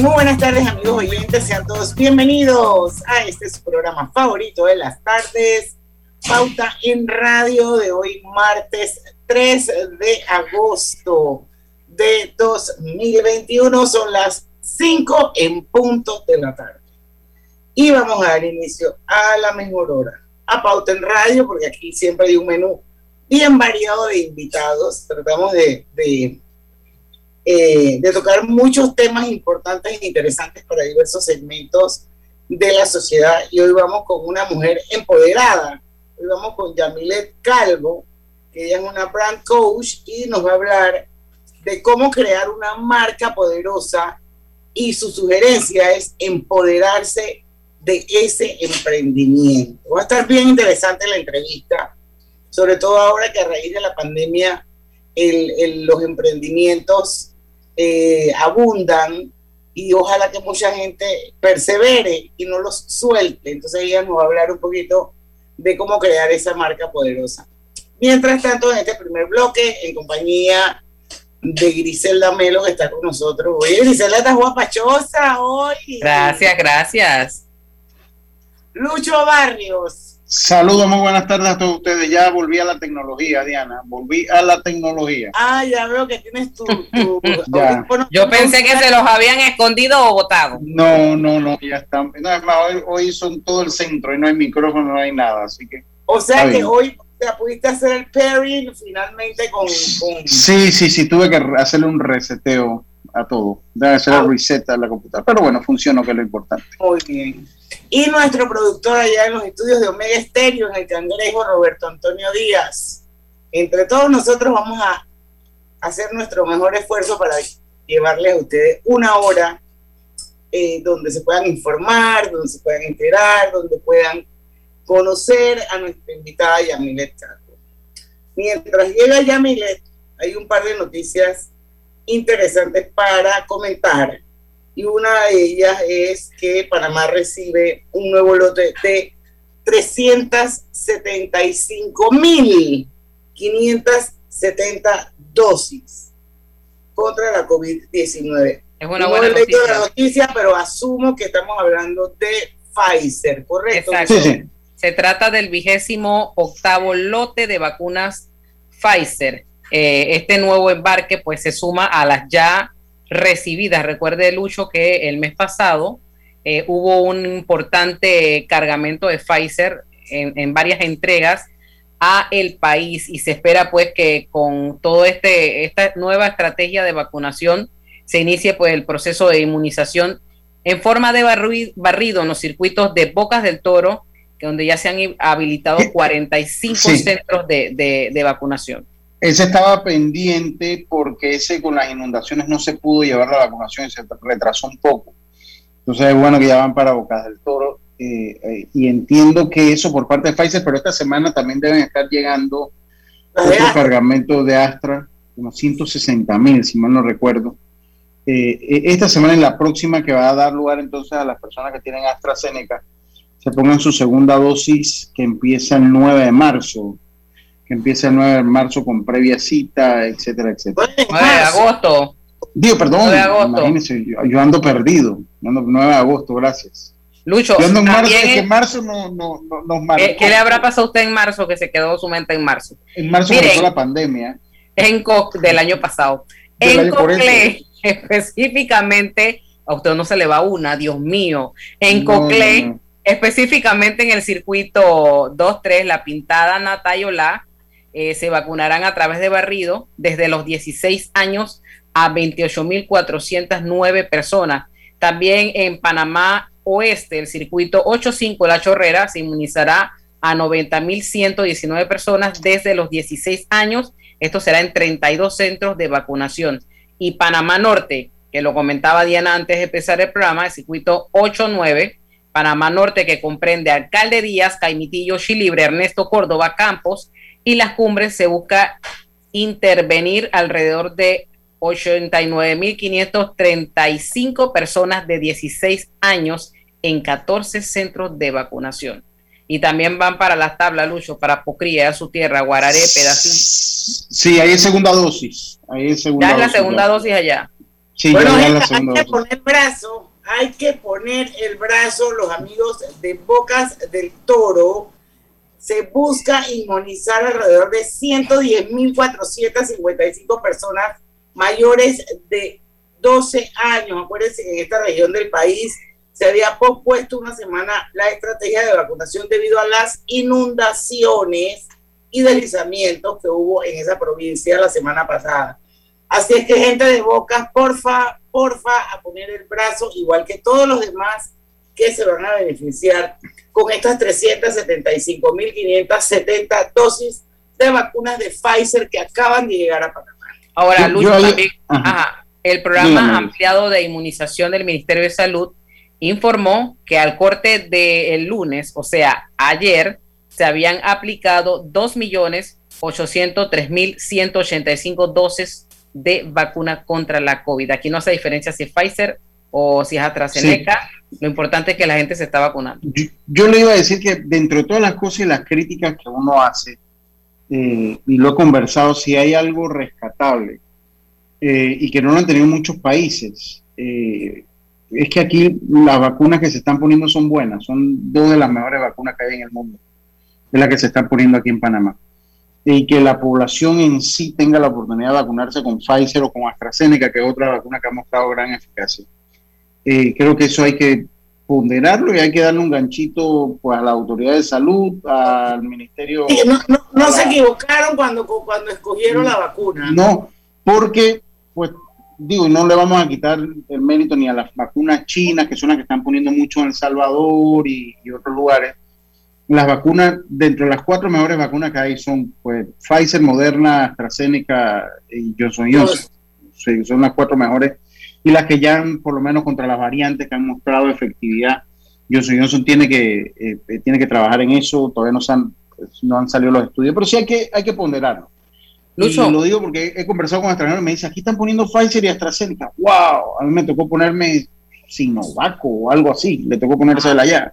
Muy buenas tardes amigos oyentes, sean todos bienvenidos a este su programa favorito de las tardes, Pauta en Radio de hoy martes 3 de agosto de 2021, son las 5 en punto de la tarde. Y vamos a dar inicio a la mejor hora, a Pauta en Radio, porque aquí siempre hay un menú bien variado de invitados, tratamos de, de eh, de tocar muchos temas importantes e interesantes para diversos segmentos de la sociedad. Y hoy vamos con una mujer empoderada. Hoy vamos con Yamilet Calvo, que ella es una brand coach y nos va a hablar de cómo crear una marca poderosa y su sugerencia es empoderarse de ese emprendimiento. Va a estar bien interesante la entrevista, sobre todo ahora que a raíz de la pandemia el, el, los emprendimientos eh, abundan y ojalá que mucha gente persevere y no los suelte. Entonces ella nos va a hablar un poquito de cómo crear esa marca poderosa. Mientras tanto, en este primer bloque, en compañía de Griselda Melo, que está con nosotros. Oye, Griselda, estás guapachosa hoy. Gracias, gracias. Lucho Barrios. Saludos, muy buenas tardes a todos ustedes. Ya volví a la tecnología, Diana. Volví a la tecnología. Ah, ya veo que tienes tu. tu Yo pensé que se los habían escondido o botado. No, no, no, ya están. No, es más, hoy, hoy, son todo el centro y no hay micrófono, no hay nada, así que. O sea que hoy ya pudiste hacer el pairing finalmente con, con, Sí, sí, sí, tuve que hacerle un reseteo a todo. Debe hacer ah. el reset a la computadora. Pero bueno, funcionó, que es lo importante. Muy bien. Y nuestro productor allá en los estudios de Omega Estéreo, en el Cangrejo, Roberto Antonio Díaz. Entre todos nosotros vamos a hacer nuestro mejor esfuerzo para llevarles a ustedes una hora eh, donde se puedan informar, donde se puedan enterar, donde puedan conocer a nuestra invitada Yamilet Carlos. Mientras llega Yamilet, hay un par de noticias interesantes para comentar y una de ellas es que Panamá recibe un nuevo lote de 375.570 dosis contra la COVID-19. Es una buena no noticia. la noticia, pero asumo que estamos hablando de Pfizer, ¿correcto? Exacto. Se trata del vigésimo octavo lote de vacunas Pfizer. Eh, este nuevo embarque pues se suma a las ya recibidas. Recuerde, Lucho, que el mes pasado eh, hubo un importante cargamento de Pfizer en, varias entregas a el país y se espera pues que con todo este esta nueva estrategia de vacunación se inicie pues el proceso de inmunización en forma de barrido en los circuitos de Bocas del Toro, que donde ya se han habilitado 45 centros de, de vacunación. Ese estaba pendiente porque ese con las inundaciones no se pudo llevar la vacunación y se retrasó un poco. Entonces es bueno que ya van para Bocas del Toro. Eh, eh, y entiendo que eso por parte de Pfizer, pero esta semana también deben estar llegando otros cargamentos de Astra, como 160 mil, si mal no recuerdo. Eh, esta semana y la próxima que va a dar lugar entonces a las personas que tienen AstraZeneca, se pongan su segunda dosis que empieza el 9 de marzo que empieza el 9 de marzo con previa cita, etcétera, etcétera. 9 de agosto. Digo, perdón, 9 de agosto. imagínense, yo, ando perdido. Ando 9 de agosto, gracias. Lucho, yo ando en marzo, es que marzo no, no, no, nos marcó. ¿Qué, ¿Qué, le habrá pasado a usted en marzo que se quedó su mente en marzo? En marzo empezó la pandemia. En Co del año pasado. Del en Cocle, específicamente, a usted no se le va una, Dios mío. En no, Cocle, no, específicamente en el circuito 2-3, la pintada Natayola, eh, se vacunarán a través de barrido desde los 16 años a 28.409 personas. También en Panamá Oeste, el circuito 85 La Chorrera se inmunizará a 90.119 personas desde los 16 años Esto será en 32 centros de vacunación. Y Panamá Norte, que lo comentaba Diana antes de empezar el programa, el circuito 89, Panamá Norte, que comprende Alcalde Díaz, Caimitillo, Chilibre, Ernesto Córdoba, Campos, y las cumbres se busca intervenir alrededor de 89.535 personas de 16 años en 14 centros de vacunación. Y también van para las tablas, Lucho, para Pocría, su tierra, Guararé, Pedacín. Sí, ahí es segunda dosis. Ahí es segunda ya es la dosis, segunda ya. dosis allá. Sí, bueno, ya la gente, hay segunda que dosis. poner brazo, hay que poner el brazo, los amigos de Bocas del Toro. Se busca inmunizar alrededor de 110.455 personas mayores de 12 años. Acuérdense que en esta región del país se había pospuesto una semana la estrategia de vacunación debido a las inundaciones y deslizamientos que hubo en esa provincia la semana pasada. Así es que gente de Bocas, porfa, porfa, a poner el brazo, igual que todos los demás que se van a beneficiar con estas 375.570 dosis de vacunas de Pfizer que acaban de llegar a Panamá. Ahora, Yo- Lucho, yo ahí- también, ajá. ajá, el programa Dígame. ampliado de inmunización del Ministerio de Salud informó que al corte del lunes, o sea, ayer, se habían aplicado 2.803.185 dosis de vacuna contra la COVID. Aquí no hace diferencia si es Pfizer o si es AstraZeneca. Lo importante es que la gente se está vacunando. Yo, yo le iba a decir que dentro de todas las cosas y las críticas que uno hace, eh, y lo he conversado, si hay algo rescatable eh, y que no lo han tenido muchos países, eh, es que aquí las vacunas que se están poniendo son buenas, son dos de las mejores vacunas que hay en el mundo, de las que se están poniendo aquí en Panamá. Y que la población en sí tenga la oportunidad de vacunarse con Pfizer o con AstraZeneca, que es otra vacuna que ha mostrado gran eficacia. Eh, creo que eso hay que ponderarlo y hay que darle un ganchito pues, a la autoridad de salud, al ministerio. Sí, no no, no a se equivocaron cuando, cuando escogieron la vacuna. No, porque, pues, digo, no le vamos a quitar el mérito ni a las vacunas chinas, que son las que están poniendo mucho en El Salvador y, y otros lugares. Las vacunas, dentro de las cuatro mejores vacunas que hay son, pues, Pfizer, Moderna, AstraZeneca y Johnson Johnson. Sí, son las cuatro mejores. Y las que ya, han, por lo menos contra las variantes que han mostrado efectividad, Johnson Johnson tiene que, eh, tiene que trabajar en eso. Todavía no, se han, no han salido los estudios, pero sí hay que, hay que ponderarlo. Lucho. Y lo digo porque he conversado con extranjeros y me dice, aquí están poniendo Pfizer y AstraZeneca. ¡Wow! A mí me tocó ponerme Sinovac o algo así. Le tocó ponerse de la allá.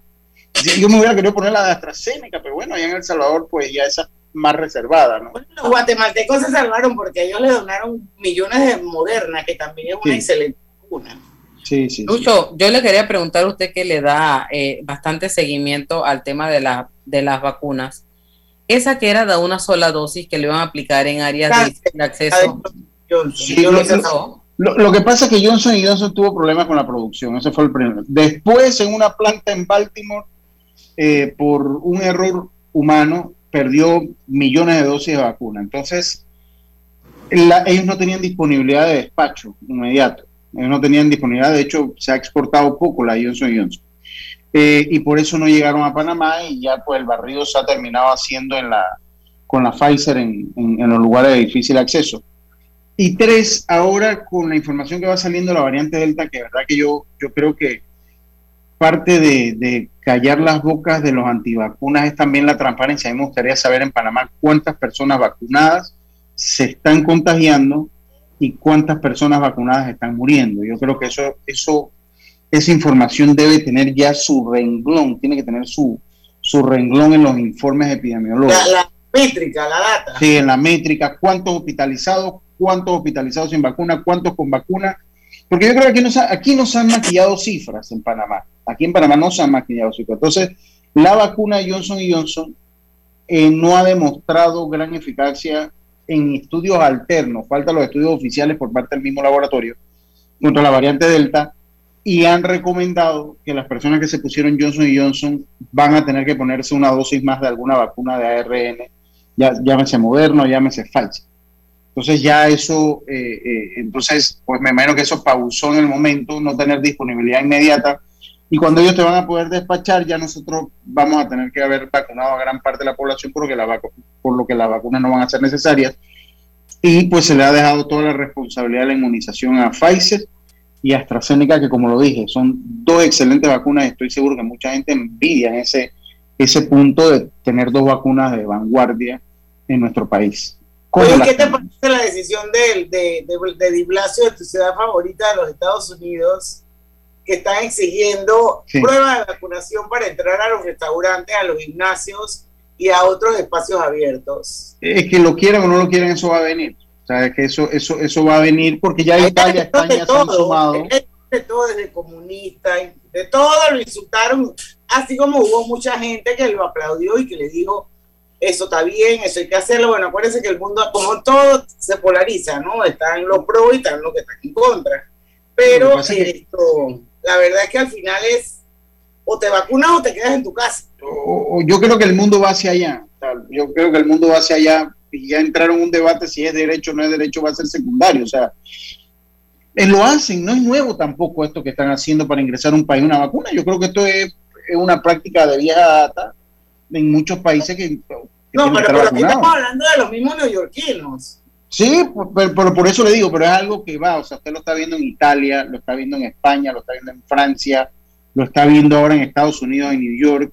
Yo me hubiera querido poner la de AstraZeneca, pero bueno, allá en El Salvador, pues ya esa es más reservada, ¿no? Bueno, los guatemaltecos se salvaron porque ellos le donaron millones de Moderna, que también es una Sí. excelente vacuna. Sí, sí. sí. Lucho, yo le quería preguntar a usted que le da eh, bastante seguimiento al tema de, la, de las vacunas. Esa que era de una sola dosis que le iban a aplicar en áreas de Cáncer. acceso. Yo. Lo, lo que pasa es que Johnson y Johnson tuvo problemas con la producción, ese fue el primero. Después, en una planta en Baltimore, eh, por un error humano, perdió millones de dosis de vacuna. Entonces, ellos no tenían disponibilidad de despacho inmediato. Ellos no tenían disponibilidad, de hecho, se ha exportado poco la Johnson Johnson. Eh, y por eso no llegaron a Panamá y ya pues el barrido se ha terminado haciendo en la, con la Pfizer en, en- los lugares de difícil acceso. Y tres, ahora con la información que va saliendo la variante Delta, que verdad que yo, yo creo que parte de callar las bocas de los antivacunas es también la transparencia. A mí me gustaría saber en Panamá cuántas personas vacunadas se están contagiando y cuántas personas vacunadas están muriendo. Yo creo que eso, eso, esa información debe tener ya su renglón, tiene que tener su, su renglón en los informes epidemiológicos. La, la métrica, la data. Sí, en la métrica, cuántos hospitalizados, cuántos hospitalizados sin vacuna, cuántos con vacuna. Porque yo creo que aquí no, se, aquí no se han maquillado cifras en Panamá. Aquí en Panamá no se han maquillado. Entonces, la vacuna Johnson Johnson eh, no ha demostrado gran eficacia en estudios alternos. Faltan los estudios oficiales por parte del mismo laboratorio contra la variante Delta y han recomendado que las personas que se pusieron Johnson Johnson van a tener que ponerse una dosis más de alguna vacuna de ARN ya, llámese Moderno, llámese Pfizer. Entonces ya eso, eh, eh, entonces, pues me imagino que eso pausó en el momento, no tener disponibilidad inmediata. Y cuando ellos te van a poder despachar, ya nosotros vamos a tener que haber vacunado a gran parte de la población por lo que, la vacu- por lo que las vacunas no van a ser necesarias. y pues se le ha dejado toda la responsabilidad de la inmunización a Pfizer y AstraZeneca, que como lo dije, son dos excelentes vacunas estoy seguro que mucha gente envidia ese, ese punto de tener dos vacunas de vanguardia en nuestro país. Oye, ¿qué te parece la decisión de, de, de, de Di Blasio, de tu ciudad favorita de los Estados Unidos, que están exigiendo pruebas de vacunación para entrar a los restaurantes, a los gimnasios y a otros espacios abiertos? Es que lo quieran o no lo quieran, eso va a venir. O sea, que eso, eso, eso va a venir porque ya Italia, España se han sumado. De todo, desde comunista, de todo lo insultaron, así como hubo mucha gente que lo aplaudió y que le dijo, eso está bien, eso hay que hacerlo. Bueno, acuérdense que el mundo, como todo, se polariza, ¿no? Están los pros y están los que están en contra. Pero esto, la verdad es que al final es o te vacunas o te quedas en tu casa. yo creo que el mundo va hacia allá. yo creo que el mundo va hacia allá y ya entraron en un debate si es derecho o no es derecho, va a ser secundario. O sea, eh, lo hacen, no es nuevo tampoco esto que están haciendo para ingresar a un país una vacuna. Yo creo que esto es, una práctica de vieja data en muchos países que... no, pero, aquí estamos hablando de los mismos neoyorquinos. Sí, pero, por eso le digo, pero es algo que va, o sea, usted lo está viendo en Italia, lo está viendo en España, lo está viendo en Francia, lo está viendo ahora en Estados Unidos, en New York,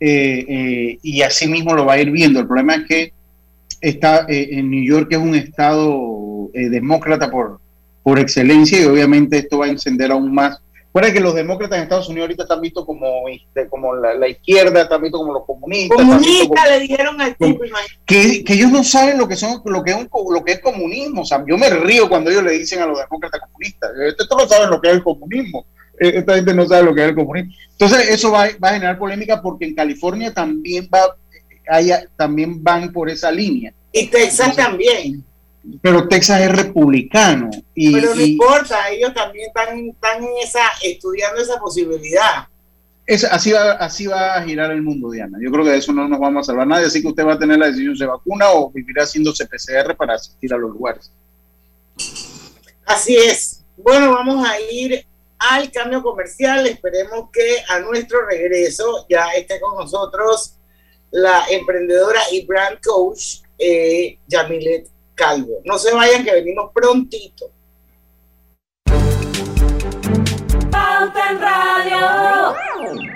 eh, eh, y así mismo lo va a ir viendo. El problema es que está eh, en New York es un estado demócrata por, por excelencia y obviamente esto va a encender aún más Recuerda que los demócratas en Estados Unidos ahorita están vistos como, este, como la, izquierda, están vistos como los comunistas. Comunistas le dijeron al tipo. Que, que, ellos no saben lo que son, lo que es un, lo que es comunismo. O sea, yo me río cuando ellos le dicen a los demócratas comunistas. Estos no saben lo que es el comunismo. Eh, esta gente no sabe lo que es el comunismo. Entonces eso va, va a generar polémica porque en California también va, haya, también van por esa línea. Y Texas también pero Texas es republicano. Y, pero no importa, ellos también están, están en esa, estudiando esa posibilidad. Es, así, va, así va a girar el mundo, Diana. Yo creo que de eso no nos vamos a salvar nadie, así que usted va a tener la decisión se vacuna o vivirá haciéndose PCR para asistir a los lugares. Así es. Bueno, vamos a ir al cambio comercial. Esperemos que a nuestro regreso ya esté con nosotros la emprendedora y brand coach eh, Yamilet Calvo. No se vayan que venimos prontito. Pauta en Radio.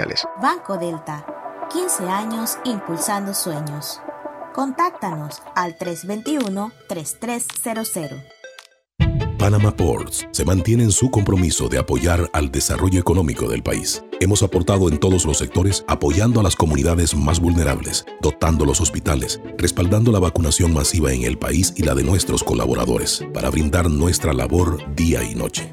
sociales Banco Delta, 15 años impulsando sueños. Contáctanos al 321-3300. Panama Ports se mantiene en su compromiso de apoyar al desarrollo económico del país. Hemos aportado en todos los sectores apoyando a las comunidades más vulnerables, dotando los hospitales, respaldando la vacunación masiva en el país y la de nuestros colaboradores, para brindar nuestra labor día y noche.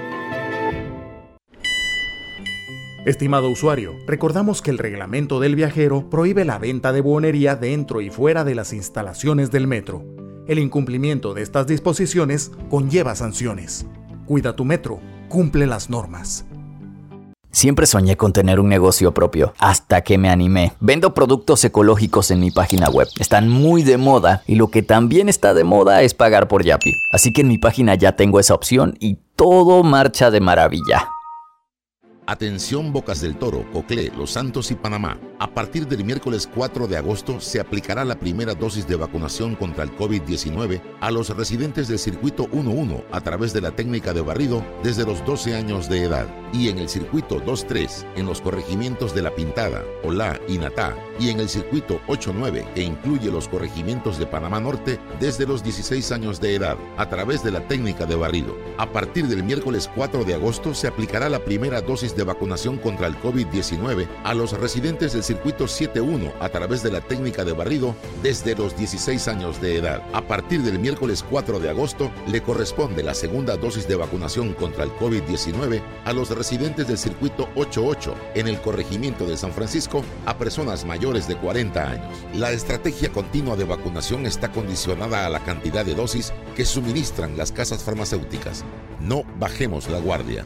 Estimado usuario, recordamos que el reglamento del viajero prohíbe la venta de buonería dentro y fuera de las instalaciones del metro. El incumplimiento de estas disposiciones conlleva sanciones. Cuida tu metro, cumple las normas. Siempre soñé con tener un negocio propio, hasta que me animé. Vendo productos ecológicos en mi página web. Están muy de moda y lo que también está de moda es pagar por Yapi. Así que en mi página ya tengo esa opción y todo marcha de maravilla. Atención Bocas del Toro, Coclé, Los Santos y Panamá. A partir del miércoles 4 de agosto se aplicará la primera dosis de vacunación contra el COVID-19 a los residentes del circuito 11 a través de la técnica de barrido desde los 12 años de edad y en el circuito 23 en los corregimientos de La Pintada, Olá y Natá y en el circuito 89 que incluye los corregimientos de Panamá Norte desde los 16 años de edad a través de la técnica de barrido. A partir del miércoles 4 de agosto se aplicará la primera dosis de vacunación contra el COVID-19 a los residentes del circuito 71 a través de la técnica de barrido desde los 16 años de edad. A partir del miércoles 4 de agosto le corresponde la segunda dosis de vacunación contra el COVID-19 a los residentes del circuito 88 en el corregimiento de San Francisco a personas mayores de 40 años. La estrategia continua de vacunación está condicionada a la cantidad de dosis que suministran las casas farmacéuticas. No bajemos la guardia.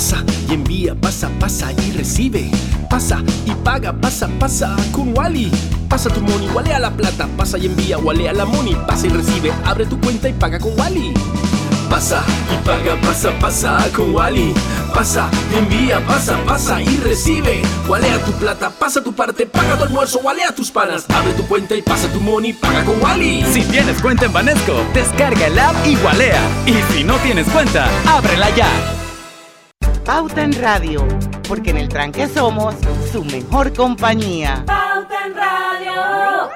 pasa y envía, pasa, pasa y recibe. Pasa y paga, pasa, pasa con Wally. Pasa tu money, a la plata, pasa y envía, a la money, pasa y recibe, abre tu cuenta y paga con Wally. Pasa y paga, pasa, pasa con Wally. Pasa, y envía, pasa, pasa y recibe. a tu plata, pasa tu parte, paga tu almuerzo, a tus panas. Abre tu cuenta y pasa tu money, paga con Wally. Si tienes cuenta en Banesco, descarga el app y walea. Y si no tienes cuenta, ábrela ya. Pauta en Radio, porque en el tranque somos su mejor compañía. Pauta en Radio.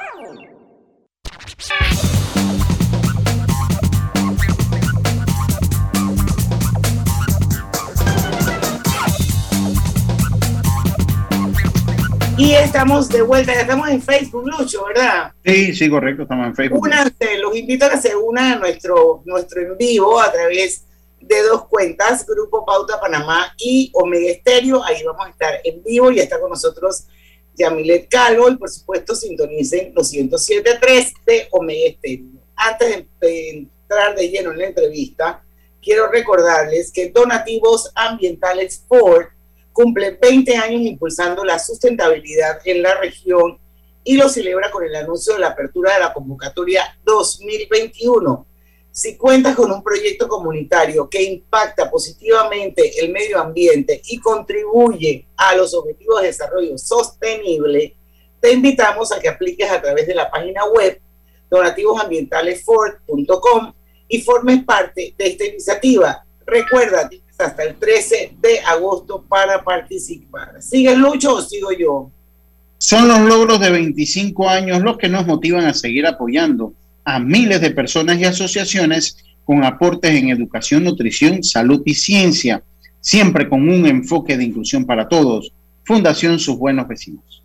Y estamos de vuelta, ya estamos en Facebook, Lucho, ¿verdad? Sí, sí, correcto, estamos en Facebook. Únanse, los invito a que se unan a nuestro, nuestro en vivo a través de dos cuentas, Grupo Pauta Panamá y Omega Estéreo. Ahí vamos a estar en vivo y está con nosotros Yamilet Calvo y por supuesto sintonicen los 107.3 de Omega Estéreo. Antes de entrar de lleno en la entrevista, quiero recordarles que Donativos Ambientales Ford cumple 20 años impulsando la sustentabilidad en la región y lo celebra con el anuncio de la apertura de la convocatoria 2021 si cuentas con un proyecto comunitario que impacta positivamente el medio ambiente y contribuye a los objetivos de desarrollo sostenible, te invitamos a que apliques a través de la página web donativosambientalesford.com y formes parte de esta iniciativa. Recuerda, tienes hasta el 13 de agosto para participar. ¿Sigue Lucho o sigo yo? Son los logros de 25 años los que nos motivan a seguir apoyando a miles de personas y asociaciones con aportes en educación, nutrición, salud y ciencia, siempre con un enfoque de inclusión para todos. Fundación Sus Buenos Vecinos.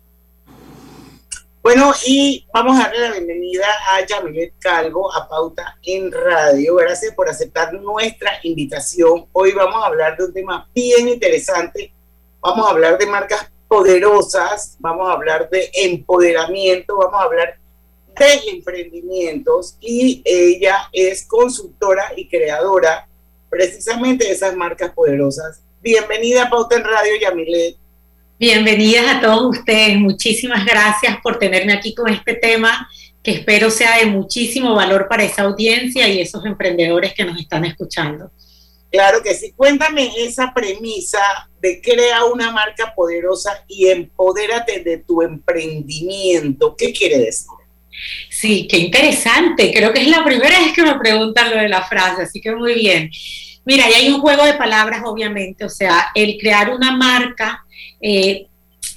Bueno, y vamos a darle la bienvenida a Yamilet Calvo, a Pauta en Radio. Gracias por aceptar nuestra invitación. Hoy vamos a hablar de un tema bien interesante. Vamos a hablar de marcas poderosas, vamos a hablar de empoderamiento, vamos a hablar de emprendimientos y ella es consultora y creadora precisamente de esas marcas poderosas. Bienvenida a Pauta en Radio, Yamilet. Bienvenidas a todos ustedes. Muchísimas gracias por tenerme aquí con este tema que espero sea de muchísimo valor para esa audiencia y esos emprendedores que nos están escuchando. Claro que sí. Cuéntame esa premisa de crea una marca poderosa y empodérate de tu emprendimiento. ¿Qué quiere decir? Sí, qué interesante. Creo que es la primera vez que me preguntan lo de la frase, así que muy bien. Mira, y hay un juego de palabras, obviamente, o sea, el crear una marca, eh,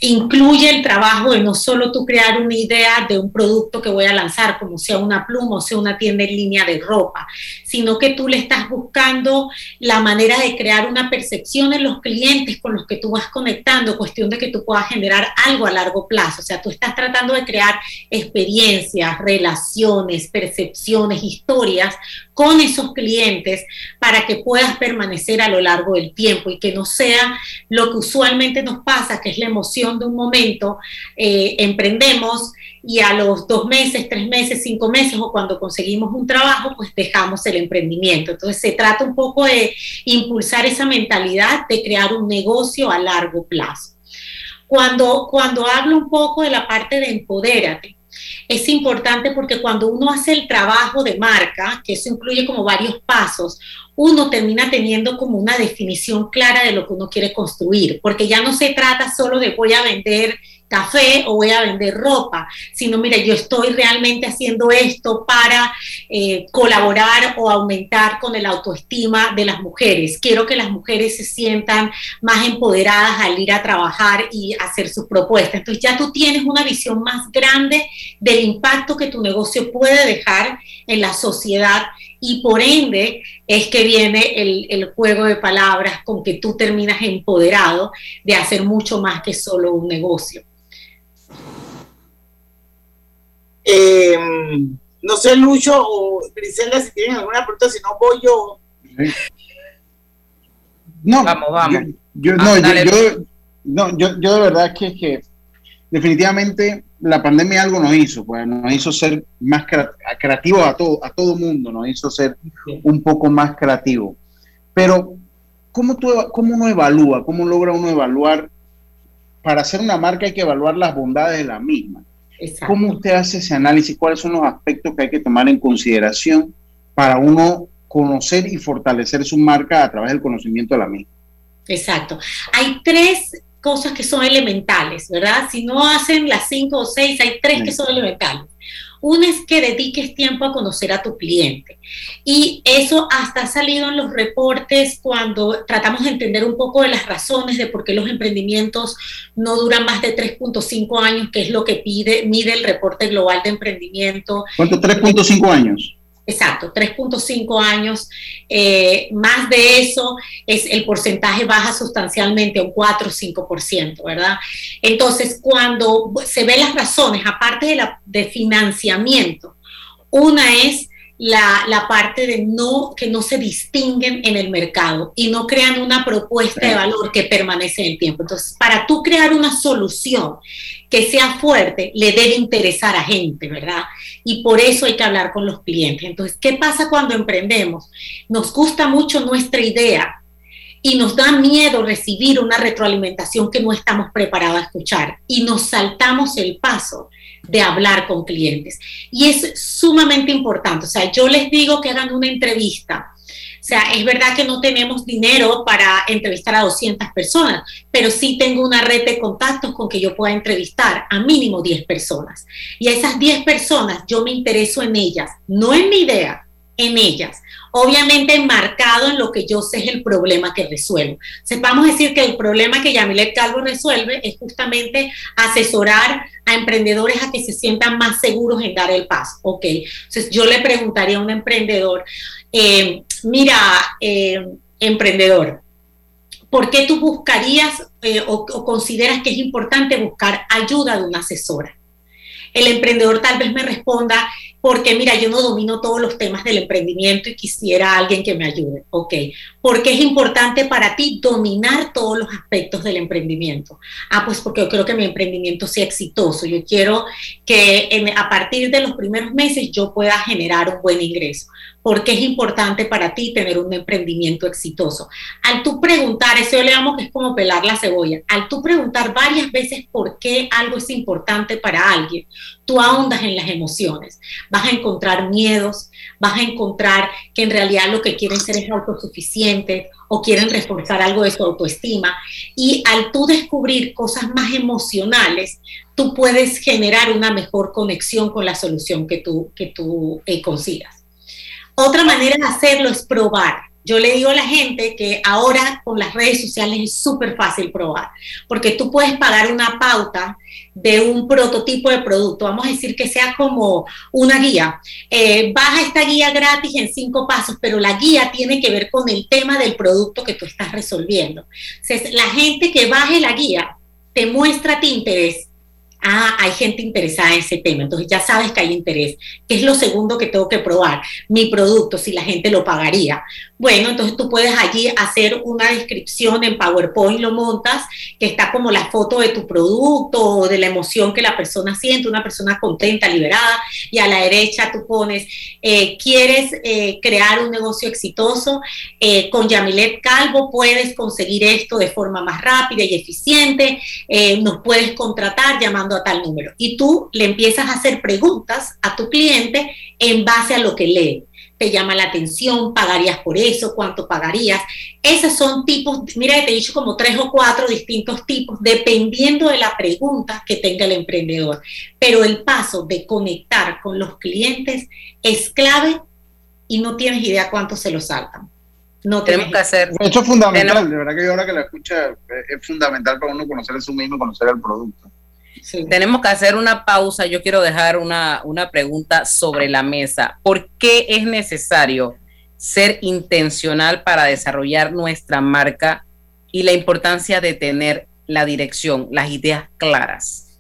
incluye el trabajo de no solo tú crear una idea de un producto que voy a lanzar, como sea una pluma o sea una tienda en línea de ropa, sino que tú le estás buscando la manera de crear una percepción en los clientes con los que tú vas conectando, cuestión de que tú puedas generar algo a largo plazo. O sea, tú estás tratando de crear experiencias, relaciones, percepciones, historias con esos clientes para que puedas permanecer a lo largo del tiempo y que no sea lo que usualmente nos pasa, que es la emoción de un momento, eh, emprendemos y a los dos meses, tres meses, cinco meses o cuando conseguimos un trabajo, pues dejamos el emprendimiento. Entonces se trata un poco de impulsar esa mentalidad de crear un negocio a largo plazo. Cuando, cuando hablo un poco de la parte de empodérate, es importante porque cuando uno hace el trabajo de marca, que eso incluye como varios pasos, uno termina teniendo como una definición clara de lo que uno quiere construir, porque ya no se trata solo de voy a vender café o voy a vender ropa, sino mira, yo estoy realmente haciendo esto para eh, colaborar o aumentar con el autoestima de las mujeres. Quiero que las mujeres se sientan más empoderadas al ir a trabajar y hacer sus propuestas. Entonces ya tú tienes una visión más grande del impacto que tu negocio puede dejar en la sociedad y por ende es que viene el, el, juego de palabras con que tú terminas empoderado de hacer mucho más que solo un negocio. Eh, no sé, Lucho o Griselda, si tienen alguna pregunta, si no voy yo. No, vamos, vamos. Yo, no, yo, no, yo, yo, de verdad que, que definitivamente la pandemia algo nos hizo, pues nos hizo ser más creativos a todo, a todo mundo, nos hizo ser un poco más creativos. Pero, ¿cómo, tú, ¿cómo uno evalúa? ¿Cómo logra uno evaluar? Para hacer una marca hay que evaluar las bondades de la misma. ¿Cómo usted hace ese análisis? ¿Cuáles son los aspectos que hay que tomar en consideración para uno conocer y fortalecer su marca a través del conocimiento de la misma? Exacto. Hay tres cosas que son elementales, ¿verdad? Si no hacen las cinco o seis, hay tres que son elementales. Una es que dediques tiempo a conocer a tu cliente. Y eso hasta ha salido en los reportes cuando tratamos de entender un poco de las razones de por qué los emprendimientos no duran más de 3.5 años, que es lo que pide, mide el reporte global de emprendimiento. ¿Cuánto? 3.5 años. Exacto, 3.5 años. Eh, más de eso, es, el porcentaje baja sustancialmente a un 4 o 5%, ¿verdad? Entonces, cuando se ven las razones, aparte de, la, de financiamiento, una es la, parte de no, que no se distinguen en el mercado y no crean una propuesta de valor que permanece en el tiempo. Entonces, para tú crear una solución que sea fuerte, le debe interesar a gente, ¿verdad? Y por eso hay que hablar con los clientes. Entonces, ¿qué pasa cuando emprendemos? Nos gusta mucho nuestra idea, y nos da miedo recibir una retroalimentación que no estamos preparados a escuchar y nos saltamos el paso de hablar con clientes. Y es sumamente importante. O sea, yo les digo que hagan una entrevista. O sea, es verdad que no tenemos dinero para entrevistar a 200 personas, pero sí tengo una red de contactos con que yo pueda entrevistar a mínimo 10 personas. Y a esas 10 personas yo me intereso en ellas, no en mi idea, en ellas obviamente enmarcado en lo que yo sé es el problema que resuelvo. Sepamos decir que el problema que Yamilet Calvo resuelve es justamente asesorar a emprendedores a que se sientan más seguros en dar el paso. Ok, entonces yo le preguntaría a un emprendedor, eh, mira, eh, emprendedor, ¿por qué tú buscarías eh, o, consideras que es importante buscar ayuda de una asesora? el emprendedor tal vez me responda, porque mira, yo no domino todos los temas del emprendimiento y quisiera alguien que me ayude. Ok, ¿por qué es importante para ti dominar todos los aspectos del emprendimiento? Ah, pues porque yo creo que mi emprendimiento sea exitoso. Yo quiero que a partir de los primeros meses yo pueda generar un buen ingreso. ¿Por qué es importante para ti tener un emprendimiento exitoso? Al tú preguntar, eso yo le llamo que es como pelar la cebolla, al tú preguntar varias veces por qué algo es importante para alguien, tú ahondas en las emociones, vas a encontrar miedos, vas a encontrar que en realidad lo que quieren ser es autosuficientes o quieren reforzar algo de su autoestima. Y al tú descubrir cosas más emocionales, tú puedes generar una mejor conexión con la solución que tú, que tú eh, consigas. Otra manera de hacerlo es probar. Yo le digo a la gente que ahora con las redes sociales es súper fácil probar, porque tú puedes pagar una pauta de un prototipo de producto, vamos a decir que sea como una guía. Eh, baja esta guía gratis en cinco pasos, pero la guía tiene que ver con el tema del producto que tú estás resolviendo. Entonces, la gente que baje la guía te muestra tu interés ah, hay gente interesada en ese tema, entonces ya sabes que hay interés. ¿Qué es lo segundo que tengo que probar? Mi producto, si la gente lo pagaría. Bueno, entonces tú puedes allí hacer una descripción en PowerPoint, lo montas, que está como la foto de tu producto o de la emoción que la persona siente, una persona contenta, liberada, y a la derecha tú pones, eh, ¿quieres eh, crear un negocio exitoso? Eh, con Yamilet Calvo puedes conseguir esto de forma más rápida y eficiente, nos puedes contratar llamando a tal número. Y tú le empiezas a hacer preguntas a tu cliente en base a lo que lee te llama la atención, pagarías por eso, cuánto pagarías. Esos son tipos, mira, te he dicho como tres o cuatro distintos tipos, dependiendo de la pregunta que tenga el emprendedor. Pero el paso de conectar con los clientes es clave y no tienes idea cuánto se lo saltan. No tenemos que hacer. Eso es fundamental, de verdad que yo ahora que la escucha es fundamental para uno conocer a su mismo, conocer el producto. Tenemos que hacer una pausa. Yo quiero dejar una, una pregunta sobre la mesa. ¿Por qué es necesario ser intencional para desarrollar nuestra marca y la importancia de tener la dirección, las ideas claras?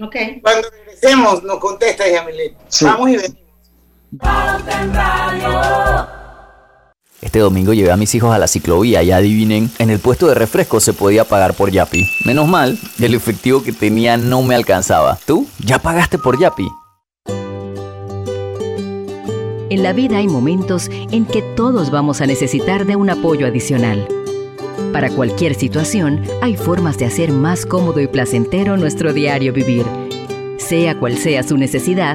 Ok. Cuando regresemos, nos contesta Yamilet. Vamos y venimos. Este domingo llevé a mis hijos a la ciclovía y adivinen, en el puesto de refresco se podía pagar por Yapi. Menos mal, el efectivo que tenía no me alcanzaba. ¿Tú? ¿Ya pagaste por Yapi? En la vida hay momentos en que todos vamos a necesitar de un apoyo adicional. Para cualquier situación, hay formas de hacer más cómodo y placentero nuestro diario vivir. Sea cual sea su necesidad,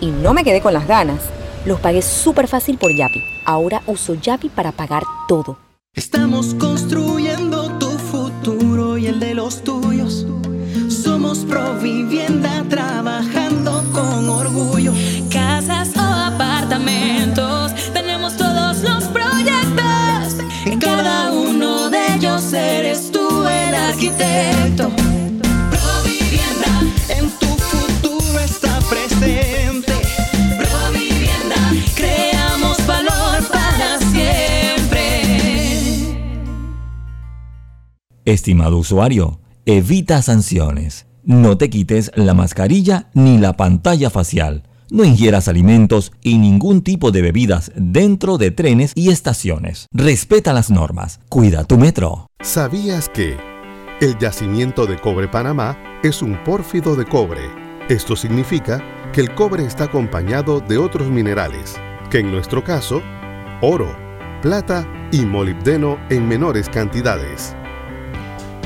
y no me quedé con las ganas. Los pagué súper fácil por Yapi. Ahora uso Yapi para pagar todo. Estamos construyendo tu futuro y el de los tuyos. Somos Provivienda trabajando Estimado usuario, evita sanciones. No te quites la mascarilla ni la pantalla facial. No ingieras alimentos y ningún tipo de bebidas dentro de trenes y estaciones. Respeta las normas. Cuida tu metro. ¿Sabías que el yacimiento de cobre Panamá es un pórfido de cobre? Esto significa que el cobre está acompañado de otros minerales, que en nuestro caso, oro, plata y molibdeno en menores cantidades.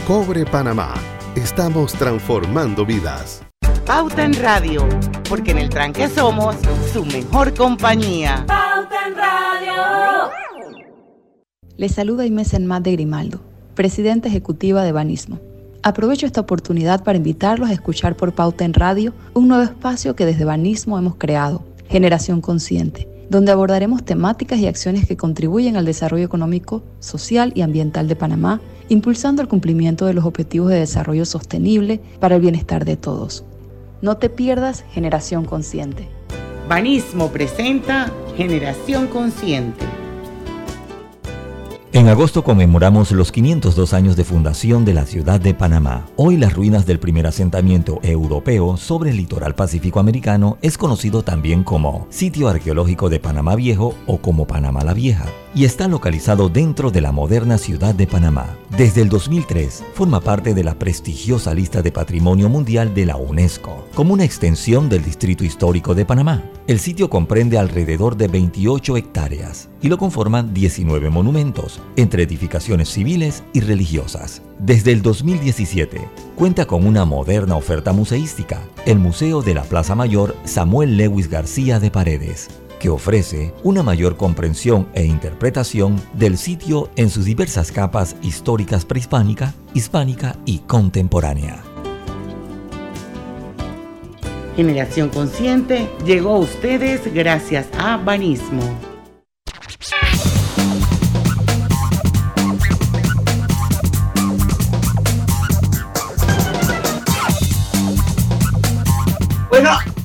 Cobre Panamá. Estamos transformando vidas. Pauta en Radio, porque en el tranque somos su mejor compañía. Pauta en Radio. Les saluda Inés Enmat de Grimaldo, presidenta ejecutiva de Banismo. Aprovecho esta oportunidad para invitarlos a escuchar por Pauta en Radio un nuevo espacio que desde Banismo hemos creado, Generación Consciente, donde abordaremos temáticas y acciones que contribuyen al desarrollo económico, social y ambiental de Panamá, impulsando el cumplimiento de los objetivos de desarrollo sostenible para el bienestar de todos. No te pierdas Generación Consciente. Banismo presenta Generación Consciente. En agosto conmemoramos los 502 años de fundación de la ciudad de Panamá. Hoy las ruinas del primer asentamiento europeo sobre el litoral pacífico americano es conocido también como Sitio Arqueológico de Panamá Viejo o como Panamá la Vieja y está localizado dentro de la moderna ciudad de Panamá. Desde el 2003 forma parte de la prestigiosa lista de Patrimonio Mundial de la UNESCO, como una extensión del Distrito Histórico de Panamá. El sitio comprende alrededor de 28 hectáreas y lo conforman 19 monumentos, entre edificaciones civiles y religiosas. Desde el 2017 cuenta con una moderna oferta museística, el Museo de la Plaza Mayor Samuel Lewis García de Paredes, que ofrece una mayor comprensión e interpretación del sitio en sus diversas capas históricas prehispánica, hispánica y contemporánea. Generación Consciente llegó a ustedes gracias a Banismo.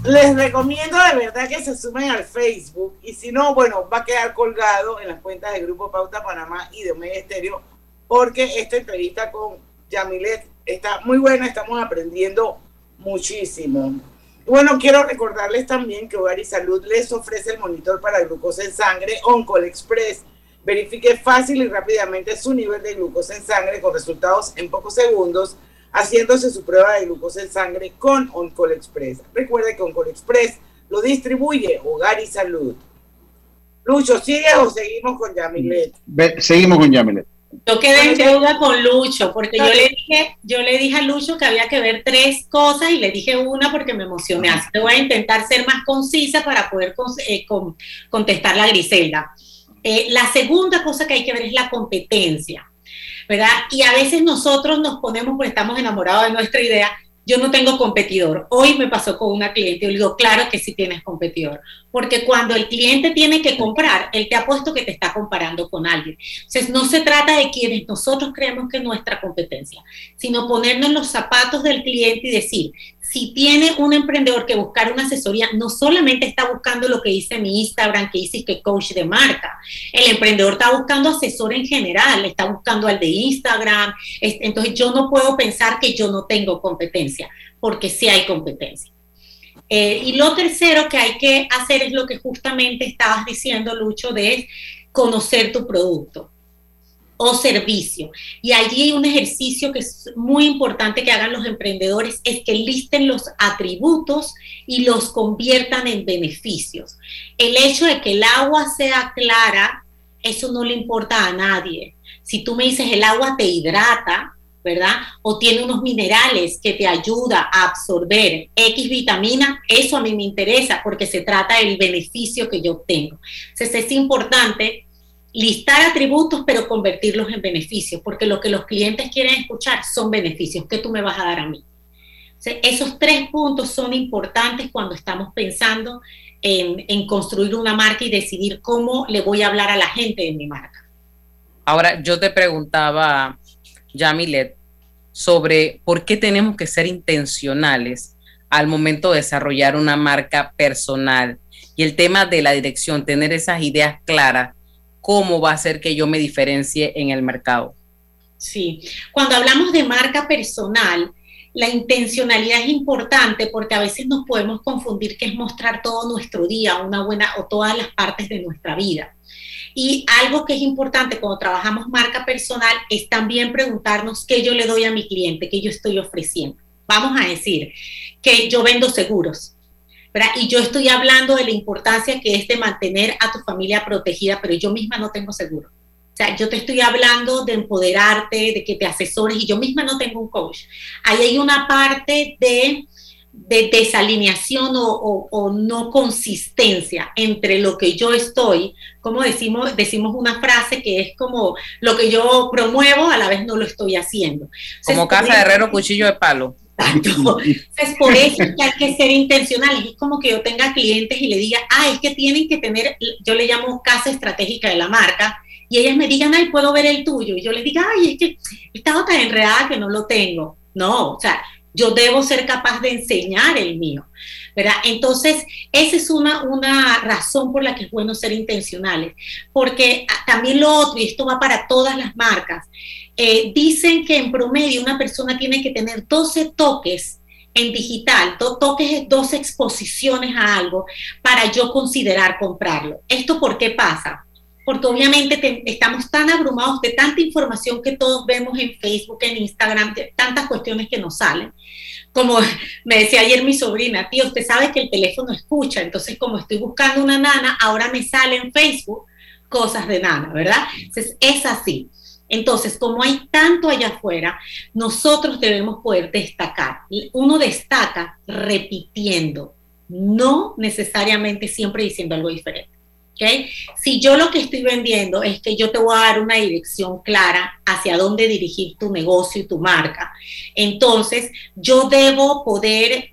Les recomiendo de verdad que se sumen al Facebook y si no, bueno, va a quedar colgado en las cuentas del Grupo Pauta Panamá y de Omega Estéreo porque esta entrevista con Yamilet está muy buena, estamos aprendiendo muchísimo. Bueno, quiero recordarles también que Hogar y Salud les ofrece el monitor para glucosa en sangre Oncol Express. Verifique fácil y rápidamente su nivel de glucosa en sangre con resultados en pocos segundos, haciéndose su prueba de glucosa en sangre con Oncol Express. Recuerde que Oncol Express lo distribuye Hogar y Salud. Lucho, ¿sigue o seguimos con Yamilet? seguimos con Yamilet. Yo quedé en deuda con Lucho, porque yo le dije, yo le dije a Lucho que había que ver tres cosas y le dije una porque me emocioné. Así que voy a intentar ser más concisa para poder eh, contestar la Griselda. Eh, la segunda cosa que hay que ver es la competencia, ¿verdad? Y a veces nosotros nos ponemos, porque estamos enamorados de nuestra idea, yo no tengo competidor. Hoy me pasó con una cliente, yo le digo, claro que sí tienes competidor, porque cuando el cliente tiene que comprar, él te ha puesto que te está comparando con alguien. Entonces, no se trata de quienes nosotros creemos que es nuestra competencia, sino ponernos en los zapatos del cliente y decir, si tiene un emprendedor que buscar una asesoría, no solamente está buscando lo que dice mi Instagram, que dice que coach de marca, el emprendedor está buscando asesor en general, está buscando al de Instagram, entonces yo no puedo pensar que yo no tengo competencia, porque sí hay competencia. Eh, y lo tercero que hay que hacer es lo que justamente estabas diciendo, Lucho, de conocer tu producto o servicio. Y allí hay un ejercicio que es muy importante que hagan los emprendedores, es que listen los atributos y los conviertan en beneficios. El hecho de que el agua sea clara, eso no le importa a nadie. Si tú me dices el agua te hidrata, ¿verdad? O tiene unos minerales que te ayuda a absorber X vitamina, eso a mí me interesa porque se trata del beneficio que yo obtengo. Entonces es importante listar atributos, pero convertirlos en beneficios, porque lo que los clientes quieren escuchar son beneficios que tú me vas a dar a mí. esos tres puntos son importantes cuando estamos pensando en, construir una marca y decidir cómo le voy a hablar a la gente de mi marca. Ahora, yo te preguntaba, Yamilet, sobre por qué tenemos que ser intencionales al momento de desarrollar una marca personal y el tema de la dirección, tener esas ideas claras cómo va a ser que yo me diferencie en el mercado. Sí, cuando hablamos de marca personal, la intencionalidad es importante porque a veces nos podemos confundir que es mostrar todo nuestro día, una buena o todas las partes de nuestra vida. Y algo que es importante cuando trabajamos marca personal es también preguntarnos qué yo le doy a mi cliente, qué yo estoy ofreciendo. Vamos a decir que yo vendo seguros. Y yo estoy hablando de la importancia que es de mantener a tu familia protegida, pero yo misma no tengo seguro. O sea, yo te estoy hablando de empoderarte, de que te asesores y yo misma no tengo un coach. Ahí hay una parte de, de desalineación o, o, no consistencia entre lo que yo estoy, como decimos, decimos una frase que es como lo que yo promuevo, a la vez no lo estoy haciendo. Como casa de herrero, cuchillo de palo. Entonces, por eso que hay que ser intencional. Es como que yo tenga clientes y le diga, ah, es que tienen que tener, yo le llamo casa estratégica de la marca, y ellas me digan, ay, puedo ver el tuyo. Y yo les diga, ay, es que he estado tan enredada que no lo tengo. No, o sea, yo debo ser capaz de enseñar el mío, ¿verdad? Entonces, esa es una, una razón por la que es bueno ser intencionales, porque también lo otro, y esto va para todas las marcas, eh, dicen que en promedio una persona tiene que tener 12 toques en digital, toques, dos exposiciones a algo para yo considerar comprarlo. ¿Esto por qué pasa? Porque obviamente estamos tan abrumados de tanta información que todos vemos en Facebook, en Instagram, tantas cuestiones que nos salen. Como me decía ayer mi sobrina, tío, usted sabe que el teléfono escucha, entonces como estoy buscando una nana, ahora me sale en Facebook cosas de nana, ¿verdad? Entonces es así. Entonces, como hay tanto allá afuera, nosotros debemos poder destacar. Uno destaca repitiendo, no necesariamente siempre diciendo algo diferente. Si yo lo que estoy vendiendo es que yo te voy a dar una dirección clara hacia dónde dirigir tu negocio y tu marca, entonces yo debo poder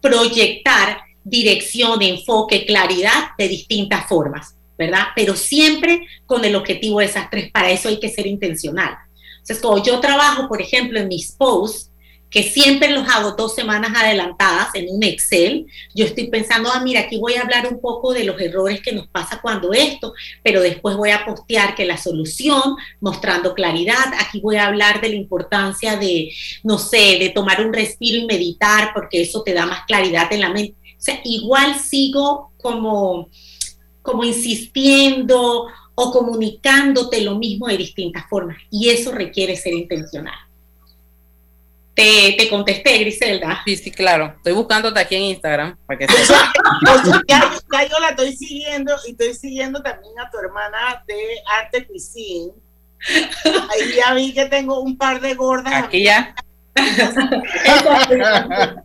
proyectar dirección, enfoque, claridad de distintas formas. ¿Verdad? Pero siempre con el objetivo de esas tres, para eso hay que ser intencional. Entonces, como yo trabajo, por ejemplo, en mis posts, que siempre los hago dos semanas adelantadas en un Excel, yo estoy pensando, ah, mira, aquí voy a hablar un poco de los errores que nos pasa cuando esto, pero después voy a postear que la solución, mostrando claridad, aquí voy a hablar de la importancia de, no sé, de tomar un respiro y meditar, porque eso te da más claridad en la mente. O sea, igual sigo como como insistiendo o comunicándote lo mismo de distintas formas. Y eso requiere ser intencional. Te, te contesté, Griselda. Sí, sí, claro. Estoy buscándote aquí en Instagram. Para que ya, yo la estoy siguiendo y estoy siguiendo también a tu hermana de Arte Cuisine. Ahí ya vi que tengo un par de gordas. Aquí ya.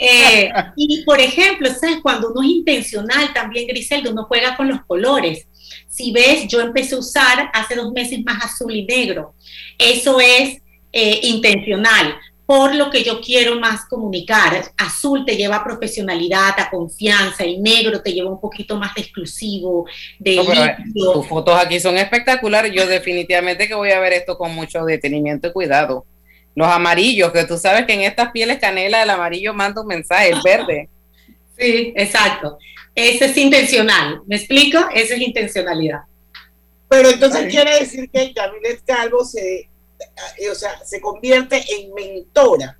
Eh, y por ejemplo, ¿sabes? Cuando uno es intencional también, Griselda, uno juega con los colores. Si ves, yo empecé a usar hace dos meses más azul y negro. Eso es eh, intencional por lo que yo quiero más comunicar. Azul te lleva a profesionalidad, a confianza, y negro te lleva un poquito más de exclusivo, de eh, Tus fotos aquí son espectaculares. Yo definitivamente que voy a ver esto con mucho detenimiento y cuidado. Los amarillos, que tú sabes que en estas pieles canela el amarillo manda un mensaje, el verde. Sí, exacto. Ese es intencional. ¿Me explico? Esa es intencionalidad. Pero entonces quiere decir que Yamilet Calvo se, eh, o sea, se convierte en mentora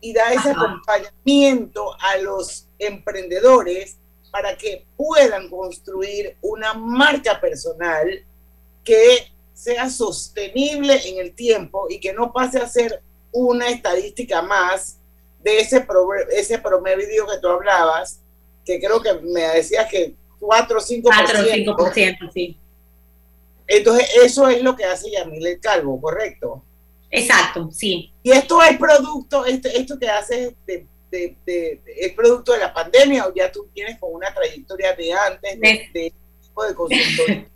y da ese acompañamiento a los emprendedores para que puedan construir una marca personal que sea sostenible en el tiempo y que no pase a ser una estadística más de ese, ese promedio que tú hablabas, que creo que me decías que 4 o 5%. 4 o 5%, sí. Entonces, eso es lo que hace Yamil el Calvo, ¿correcto? Exacto, sí. Y esto es producto, esto, esto que haces de, de, es producto de la pandemia o ya tú tienes con una trayectoria de antes de, de tipo de consultoría.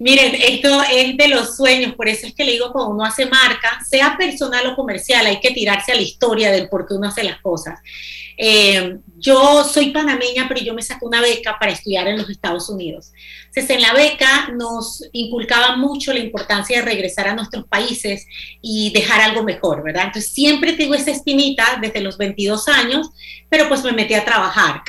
Miren, esto es de los sueños, por eso es que le digo, cuando uno hace marca, sea personal o comercial, hay que tirarse a la historia del por qué uno hace las cosas. Eh, yo soy panameña, pero yo me saco una beca para estudiar en los Estados Unidos. Entonces, en la beca nos inculcaba mucho la importancia de regresar a nuestros países y dejar algo mejor, ¿verdad? Entonces, siempre tengo esa espinita desde los 22 años, pero pues me metí a trabajar.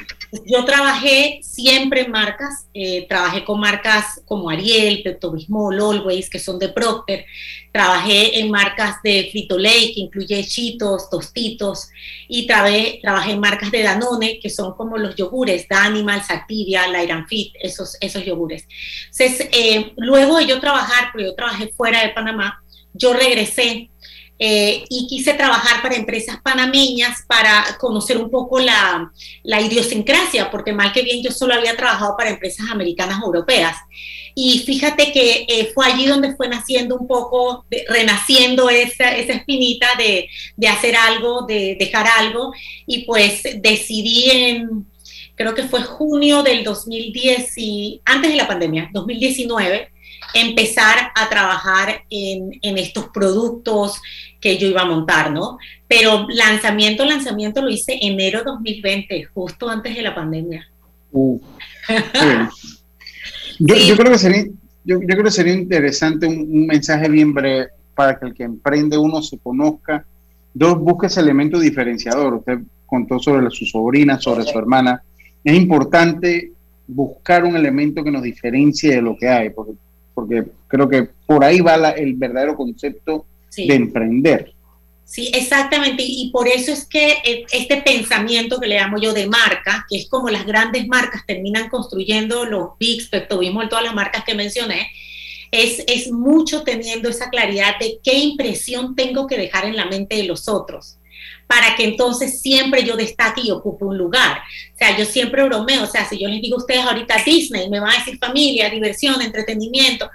Yo trabajé siempre en marcas, eh, trabajé con marcas como Ariel, Pepto Bismol, Always, que son de Procter, trabajé en marcas de Frito Lay, que incluye Chitos, Tostitos, y trabajé, trabajé en marcas de Danone, que son como los yogures, Danimals, Activia, Light Fit, esos, esos yogures. Entonces, eh, luego de yo trabajar, porque yo trabajé fuera de Panamá, yo regresé eh, y quise trabajar para empresas panameñas para conocer un poco la, la, idiosincrasia, porque mal que bien yo solo había trabajado para empresas americanas europeas. Y fíjate que eh, fue allí donde fue naciendo un poco, renaciendo esa, esa espinita de, de, hacer algo, de dejar algo, y pues decidí en, creo que fue junio del 2010, y, antes de la pandemia, 2019, empezar a trabajar en, en, estos productos que yo iba a montar, ¿no? Pero lanzamiento, lanzamiento lo hice enero 2020, justo antes de la pandemia. Uh, yo, creo que sería, yo, creo que sería interesante un, mensaje bien breve para que el que emprende uno se conozca Dos, busca ese elemento diferenciador. Usted contó sobre su sobrina, sobre su hermana. Es importante buscar un elemento que nos diferencie de lo que hay, porque, porque creo que por ahí va el verdadero concepto de emprender. Sí, exactamente. Y por eso es que eh, este pensamiento que le llamo yo de marca, que es como las grandes marcas terminan construyendo los big tuvimos todas las marcas que mencioné, es, es mucho teniendo esa claridad de qué impresión tengo que dejar en la mente de los otros para que entonces siempre yo destaque y ocupe un lugar. O sea, yo siempre bromeo, o sea, si yo les digo a ustedes ahorita Disney, me van a decir familia, diversión, entretenimiento.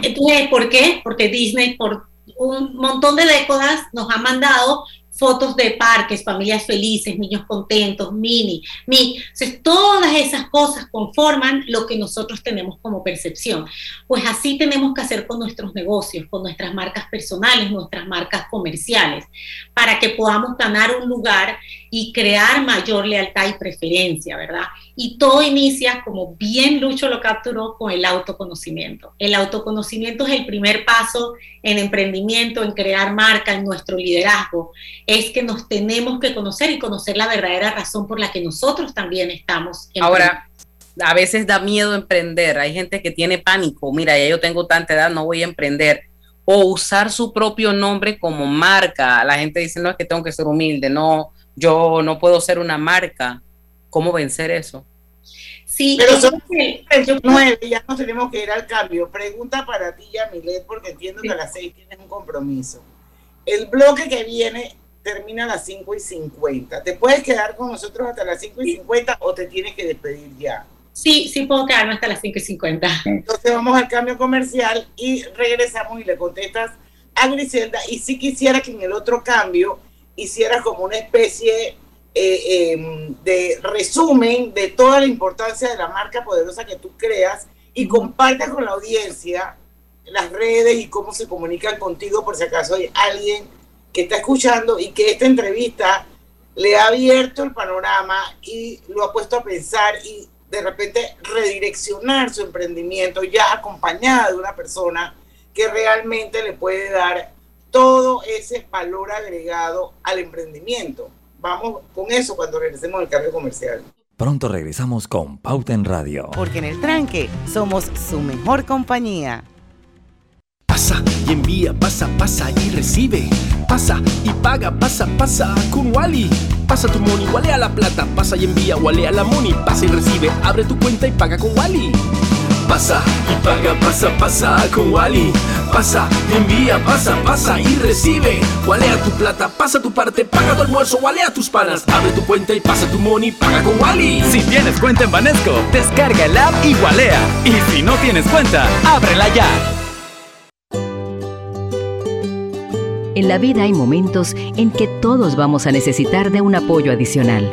Entonces, ¿por qué? Porque Disney por un montón de décadas nos ha mandado fotos de parques, familias felices, niños contentos, mini, mi. Entonces, todas esas cosas conforman lo que nosotros tenemos como percepción. Pues así tenemos que hacer con nuestros negocios, con nuestras marcas personales, nuestras marcas comerciales, para que podamos ganar un lugar y crear mayor lealtad y preferencia, ¿verdad? Y todo inicia, como bien Lucho lo capturó, con el autoconocimiento. El autoconocimiento es el primer paso en emprendimiento, en crear marca, en nuestro liderazgo. Es que nos tenemos que conocer y conocer la verdadera razón por la que nosotros también estamos. Ahora, a veces da miedo emprender. Hay gente que tiene pánico. Mira, ya yo tengo tanta edad, no voy a emprender. O usar su propio nombre como marca. La gente dice, no, es que tengo que ser humilde. No, yo no puedo ser una marca. ¿Cómo vencer eso? Sí, pero son nueve, ya nos tenemos que ir al cambio. Pregunta para ti, Yamilet, porque entiendo que a las seis tienes un compromiso. El bloque que viene termina a las 5 y 50. ¿Te puedes quedar con nosotros hasta las 5 y 50 o te tienes que despedir ya? Sí, sí puedo quedarme hasta las 5 y 50. Entonces vamos al cambio comercial y regresamos y le contestas a Griselda. Y si quisiera que en el otro cambio hicieras como una especie eh, em, de resumen de toda la importancia de la marca poderosa que tú creas y compartas con la audiencia las redes y cómo se comunican contigo por si acaso hay alguien que está escuchando y que esta entrevista le ha abierto el panorama y lo ha puesto a pensar y de repente redireccionar su emprendimiento ya acompañada de una persona que realmente le puede dar todo ese valor agregado al emprendimiento. Vamos con eso cuando regresemos al cambio comercial. Pronto regresamos con Pauta en Radio. Porque en el tranque somos su mejor compañía. Pasa y envía, pasa, pasa y recibe. Pasa y paga, pasa, pasa con Wally. Pasa tu money, a la plata. Pasa y envía, a la money. Pasa y recibe, abre tu cuenta y paga con Wally. Pasa y paga, pasa, pasa con Wally. Pasa, envía, pasa, pasa y recibe. Walea tu plata, pasa tu parte, paga tu almuerzo, walea tus panas. Abre tu cuenta y pasa tu money, paga con Wally. Si tienes cuenta en Banesco, descarga el app y walea. Y si no tienes cuenta, ábrela ya. En la vida hay momentos en que todos vamos a necesitar de un apoyo adicional.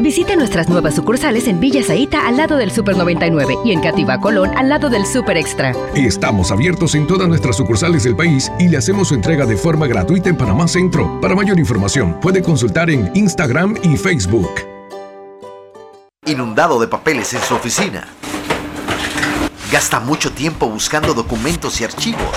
Visite nuestras nuevas sucursales en Villa Zaita al lado del Super 99 y en Cativa Colón al lado del Super Extra. Estamos abiertos en todas nuestras sucursales del país y le hacemos su entrega de forma gratuita en Panamá Centro. Para mayor información, puede consultar en Instagram y Facebook. Inundado de papeles en su oficina. Gasta mucho tiempo buscando documentos y archivos.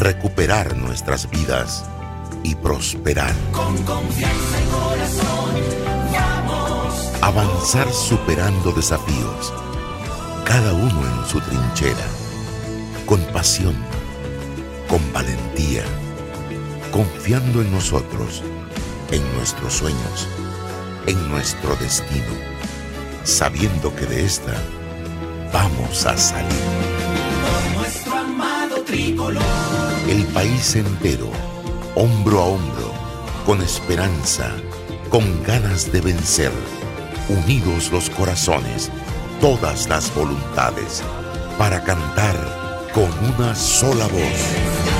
recuperar nuestras vidas y prosperar. Con confianza y corazón, vamos. Avanzar superando desafíos, cada uno en su trinchera, con pasión, con valentía, confiando en nosotros, en nuestros sueños, en nuestro destino, sabiendo que de esta vamos a salir. por nuestro amado tricolor. El país entero, hombro a hombro, con esperanza, con ganas de vencer, unidos los corazones, todas las voluntades, para cantar con una sola voz.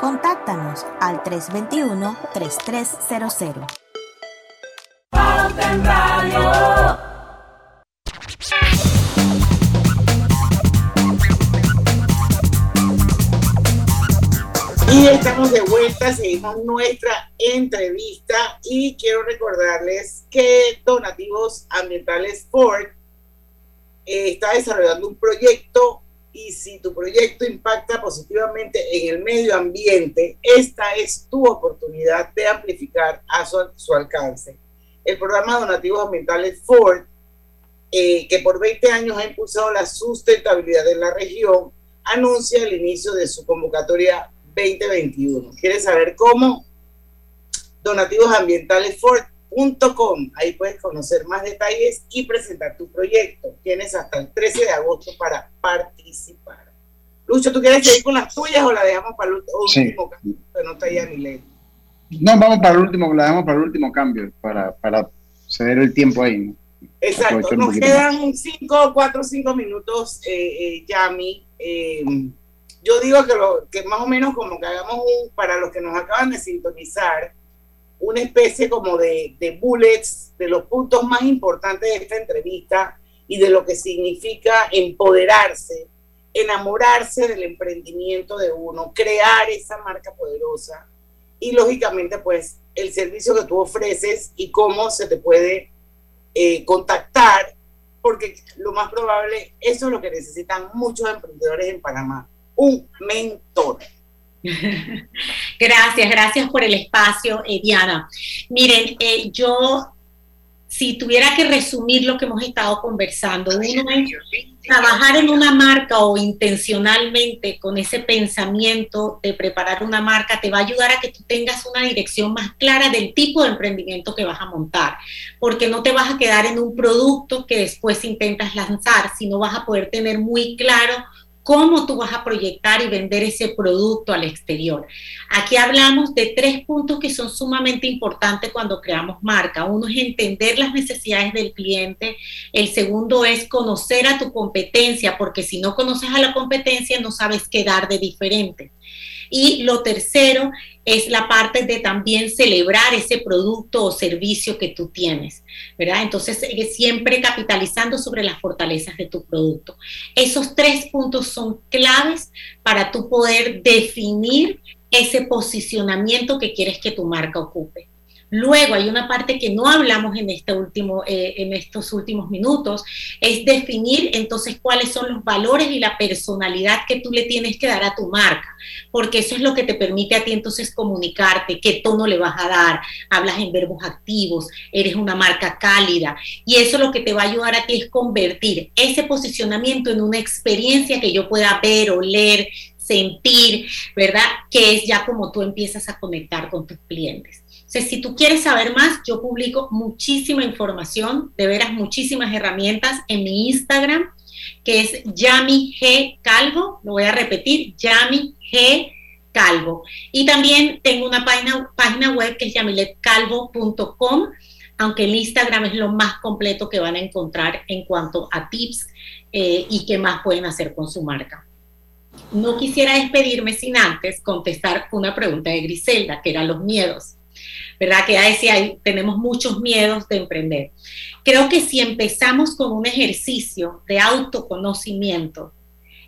Contáctanos al 321-3300. Pauta en Radio. Y estamos de vuelta, seguimos nuestra entrevista y quiero recordarles que Donativos Ambientales Ford eh, está desarrollando un proyecto y si tu proyecto impacta positivamente en el medio ambiente, esta es tu oportunidad de amplificar a su, alcance. El programa Donativos Ambientales Ford, eh, que por 20 años ha impulsado la sustentabilidad en la región, anuncia el inicio de su convocatoria 2021. ¿Quieres saber cómo? Ahí puedes conocer más detalles y presentar tu proyecto. Tienes hasta el 13 de agosto para participar. Lucho, ¿tú quieres seguir con las tuyas o la dejamos para el último Sí. cambio? No está vamos para el último, la dejamos para el último cambio, para, para ceder el tiempo ahí. ¿no? Exacto, nos quedan cinco, cuatro, cinco minutos, eh, eh, Yami. Eh, yo digo que, lo, que más o menos como que hagamos un, para los que nos acaban de sintonizar, una especie como de, de bullets de los puntos más importantes de esta entrevista y de lo que significa empoderarse, enamorarse del emprendimiento de uno, crear esa marca poderosa y lógicamente pues el servicio que tú ofreces y cómo se te puede eh, contactar, porque lo más probable, eso es lo que necesitan muchos emprendedores en Panamá, un mentor. Gracias, gracias por el espacio, eh, Diana. Miren, eh, yo, si tuviera que resumir lo que hemos estado conversando, uno es trabajar en una marca o intencionalmente con ese pensamiento de preparar una marca te va a ayudar a que tú tengas una dirección más clara del tipo de emprendimiento que vas a montar, porque no te vas a quedar en un producto que después intentas lanzar, sino vas a poder tener muy claro cómo tú vas a proyectar y vender ese producto al exterior. Aquí hablamos de tres puntos que son sumamente importantes cuando creamos marca. Uno es entender las necesidades del cliente. El segundo es conocer a tu competencia, porque si no conoces a la competencia no sabes qué dar de diferente. Y lo tercero es la parte de también celebrar ese producto o servicio que tú tienes, ¿verdad? Entonces, eh, siempre capitalizando sobre las fortalezas de tu producto. Esos tres puntos son claves para tú poder definir ese posicionamiento que quieres que tu marca ocupe. Luego hay una parte que no hablamos en, este último, eh, en estos últimos minutos, es definir entonces cuáles son los valores y la personalidad que tú le tienes que dar a tu marca, porque eso es lo que te permite a ti entonces comunicarte, qué tono le vas a dar, hablas en verbos activos, eres una marca cálida, y eso lo que te va a ayudar a ti es convertir ese posicionamiento en una experiencia que yo pueda ver, oler, sentir, ¿verdad? Que es ya como tú empiezas a conectar con tus clientes. Si tú quieres saber más, yo publico muchísima información, de veras muchísimas herramientas en mi Instagram, que es Yami G Calvo, lo voy a repetir, Yami G Calvo. Y también tengo una página, página web que es yamiletcalvo.com, aunque el Instagram es lo más completo que van a encontrar en cuanto a tips eh, y qué más pueden hacer con su marca. No quisiera despedirme sin antes contestar una pregunta de Griselda, que eran los miedos. ¿Verdad? Que ya decía, tenemos muchos miedos de emprender. Creo que si empezamos con un ejercicio de autoconocimiento,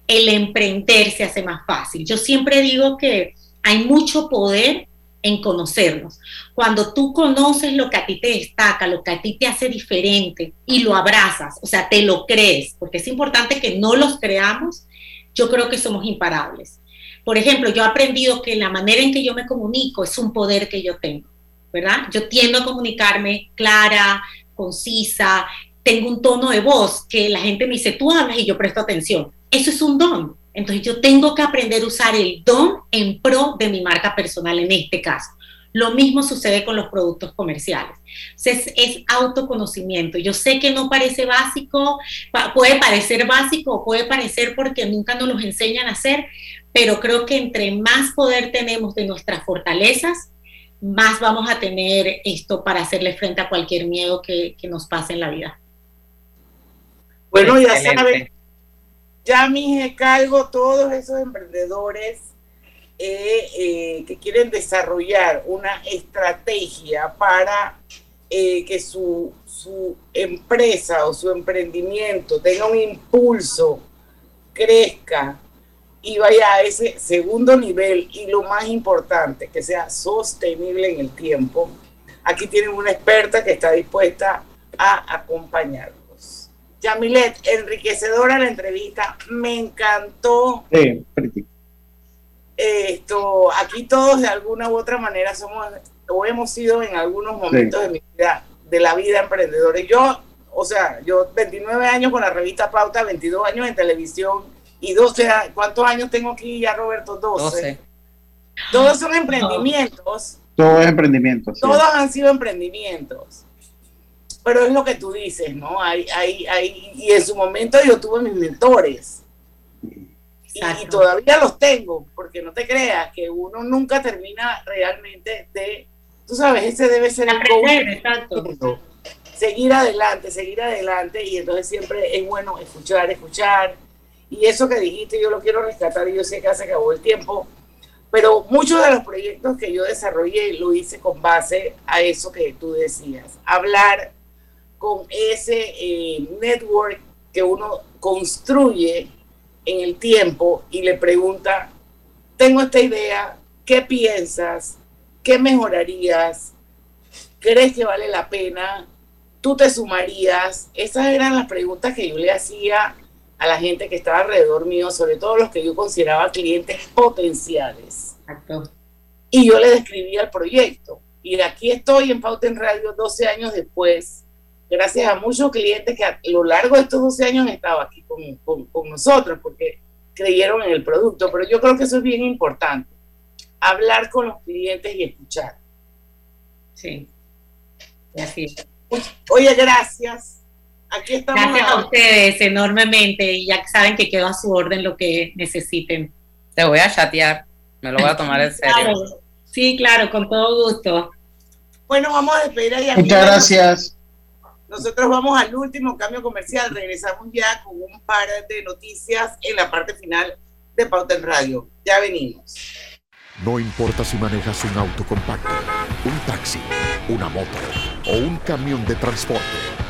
el emprender se hace más fácil. Yo siempre digo que hay mucho poder en conocernos. Cuando tú conoces lo que a ti te destaca, lo que a ti te hace diferente y lo abrazas, o sea, te lo crees, porque es importante que no los creamos, yo creo que somos imparables. Por ejemplo, yo he aprendido que la manera en que yo me comunico es un poder que yo tengo, ¿verdad? Yo tiendo a comunicarme clara, concisa, tengo un tono de voz que la gente me dice, tú hablas y yo presto atención. Eso es un don. Entonces yo tengo que aprender a usar el don en pro de mi marca personal en este caso. Lo mismo sucede con los productos comerciales. Es, es, autoconocimiento. Yo sé que no parece básico, puede parecer básico puede parecer porque nunca nos los enseñan a hacer, pero creo que entre más poder tenemos de nuestras fortalezas, más vamos a tener esto para hacerle frente a cualquier miedo que, que nos pase en la vida. Bueno, ya saben, ya me cargo todos esos emprendedores eh, eh, que quieren desarrollar una estrategia para eh, que su, su empresa o su emprendimiento tenga un impulso, crezca y vaya a ese segundo nivel y lo más importante, que sea sostenible en el tiempo. Aquí tienen una experta que está dispuesta a acompañar. Yamilet, enriquecedora la entrevista, me encantó. Sí, Esto, aquí todos de alguna u otra manera somos o hemos sido en algunos momentos de mi vida, de la vida emprendedora. Y yo, o sea, yo 29 años con la revista Pauta, 22 años en televisión y 12, ¿cuántos años tengo aquí ya, Roberto? 12. Todos son emprendimientos. Todos emprendimientos. Todos han sido emprendimientos pero es lo que tú dices, ¿no? Hay, hay, hay, y en su momento yo tuve mis mentores. Y, todavía los tengo, porque no te creas que uno nunca termina realmente de, tú sabes, ese debe ser el goal. Seguir adelante, seguir adelante, y entonces siempre es bueno escuchar, escuchar. Y eso que dijiste, yo lo quiero rescatar, y yo sé que se acabó el tiempo, pero muchos de los proyectos que yo desarrollé lo hice con base a eso que tú decías, hablar con ese eh, network que uno construye en el tiempo y le pregunta, tengo esta idea, ¿qué piensas? ¿Qué mejorarías? ¿Crees que vale la pena? ¿Tú te sumarías? Esas eran las preguntas que yo le hacía a la gente que estaba alrededor mío, sobre todo los que yo consideraba clientes potenciales. Y yo le describía el proyecto. Y aquí estoy en Pauta en Radio 12 años después gracias a muchos clientes que a lo largo de estos 12 años han estado aquí con, nosotros porque creyeron en el producto. Pero yo creo que eso es bien importante, hablar con los clientes y escuchar. Sí, así. Oye, gracias. Aquí estamos. Gracias a ustedes enormemente y ya saben que quedo a su orden lo que necesiten. Te voy a chatear, me lo voy a tomar en serio. Sí, claro, con todo gusto. Bueno, vamos a despedir a Muchas gracias. Nosotros vamos al último cambio comercial. Regresamos ya con un par de noticias en la parte final de Pauta en Radio. Ya venimos. No importa si manejas un auto compacto, un taxi, una moto o un camión de transporte.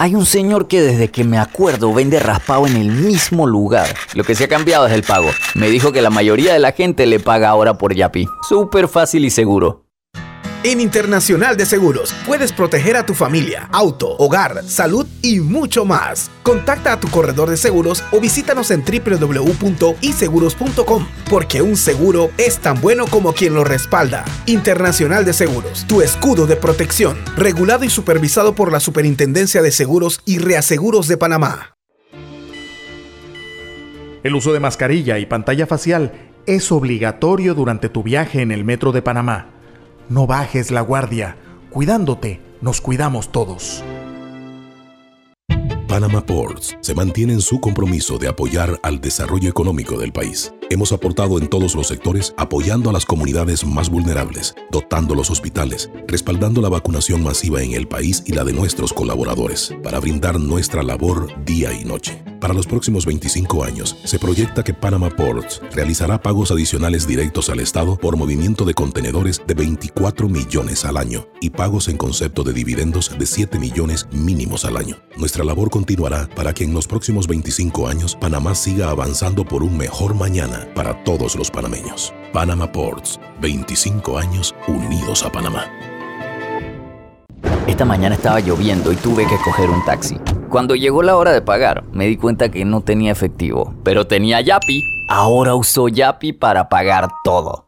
Hay un señor que desde que me acuerdo vende raspado en el mismo lugar. Lo que se ha cambiado es el pago. Me dijo que la mayoría de la gente le paga ahora por Yapi. Súper fácil y seguro. En Internacional de Seguros puedes proteger a tu familia, auto, hogar, salud y mucho más. Contacta a tu corredor de seguros o visítanos en www.iseguros.com porque un seguro es tan bueno como quien lo respalda. Internacional de Seguros, tu escudo de protección, regulado y supervisado por la Superintendencia de Seguros y Reaseguros de Panamá. El uso de mascarilla y pantalla facial es obligatorio durante tu viaje en el metro de Panamá. No bajes la guardia. Cuidándote, nos cuidamos todos. Panama Ports se mantiene en su compromiso de apoyar al desarrollo económico del país Hemos aportado en todos los sectores apoyando a las comunidades más vulnerables, dotando los hospitales, respaldando la vacunación masiva en el país y la de nuestros colaboradores, para brindar nuestra labor día y noche. Para los próximos 25 años, se proyecta que Panama Ports realizará pagos adicionales directos al Estado por movimiento de contenedores de 24 millones al año y pagos en concepto de dividendos de 7 millones mínimos al año. Nuestra labor continuará para que en los próximos 25 años Panamá siga avanzando por un mejor mañana para todos los panameños. Panama Ports, 25 años unidos a Panamá. Esta mañana estaba lloviendo y tuve que coger un taxi. Cuando llegó la hora de pagar, me di cuenta que no tenía efectivo, pero tenía Yapi. Ahora uso Yapi para pagar todo.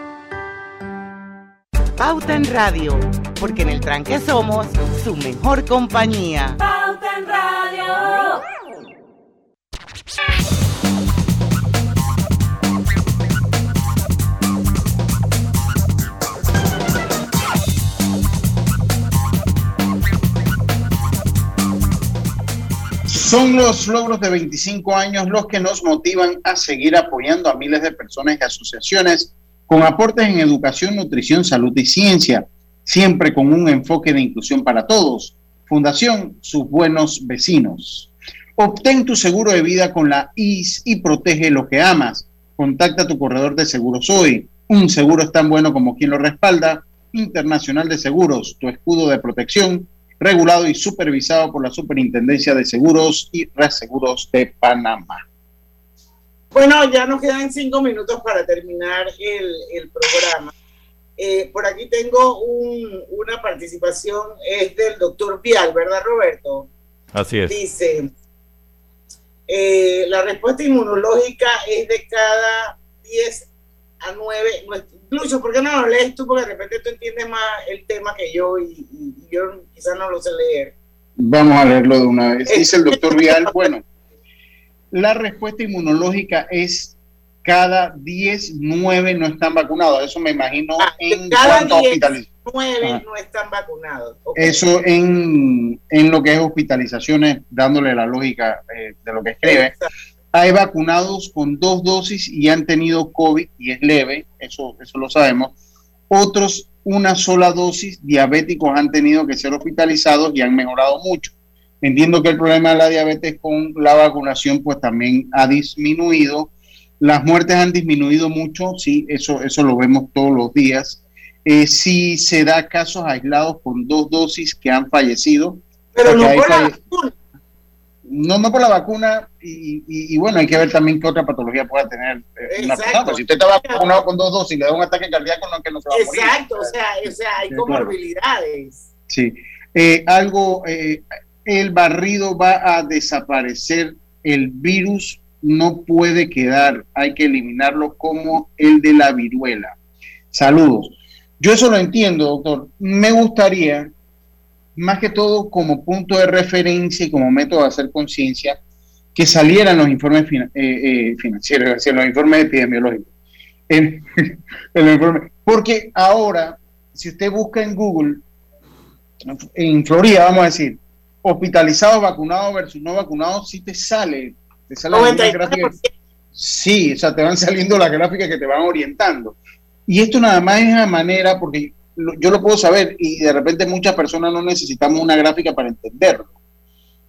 Pauta en Radio, porque en el tranque somos su mejor compañía. Pauta en Radio. Son los logros de 25 años los que nos motivan a seguir apoyando a miles de personas y asociaciones con aportes en educación, nutrición, salud y ciencia, siempre con un enfoque de inclusión para todos. Fundación Sus Buenos Vecinos. Obtén tu seguro de vida con la IS y protege lo que amas. Contacta a tu corredor de seguros hoy. Un seguro es tan bueno como quien lo respalda. Internacional de Seguros, tu escudo de protección, regulado y supervisado por la Superintendencia de Seguros y Reaseguros de Panamá. Bueno, ya nos quedan cinco minutos para terminar el, el programa. Eh, por aquí tengo un- una participación, es del doctor Vial, ¿verdad, Roberto? Así es. Dice, eh, la respuesta inmunológica es de cada 10 a 9. Lucho, ¿por qué no lo lees tú? Porque de repente tú entiendes más el tema que yo y, y- y yo quizás no lo sé leer. Vamos a leerlo de una vez. Dice el doctor Vial, bueno, la respuesta inmunológica es cada 10, 9 no están vacunados. Eso me imagino en Ah, Cada cuanto a 10, hospitalización. 9 Ah. no están vacunados. Eso en, en lo que es hospitalizaciones, dándole la lógica eh, de lo que escribe. Hay vacunados con dos dosis y han tenido COVID y es leve, eso, eso lo sabemos. Otros, una sola dosis, diabéticos han tenido que ser hospitalizados y han mejorado mucho. Entiendo que el problema de la diabetes con la vacunación pues también ha disminuido. Las muertes han disminuido mucho, sí, eso, eso lo vemos todos los días. Eh, sí se da casos aislados con dos dosis que han fallecido. Pero no por la vacuna. no, no por la vacuna y, y- y bueno, hay que ver también qué otra patología pueda tener una Exacto. persona. Si usted está vacunado con dos dosis y le da un ataque cardíaco, no es que no se va a morir. Exacto, o sea, o sea, hay comorbilidades. Sí. Eh, algo, eh, el barrido va a desaparecer, el virus no puede quedar, hay que eliminarlo como el de la viruela. Saludos. Yo eso lo entiendo, doctor. Me gustaría, más que todo como punto de referencia y como método de hacer conciencia, que salieran los informes eh, eh, financieros, los informes epidemiológicos. Porque ahora, si usted busca en Google, en Florida, vamos a decir, hospitalizados, vacunados versus no vacunados, sí te sale, te sale alguna 99%. gráfica. Sí, o sea, te van saliendo las gráficas que te van orientando. Y esto nada más es una manera, porque yo lo puedo saber y de repente muchas personas no necesitamos una gráfica para entenderlo.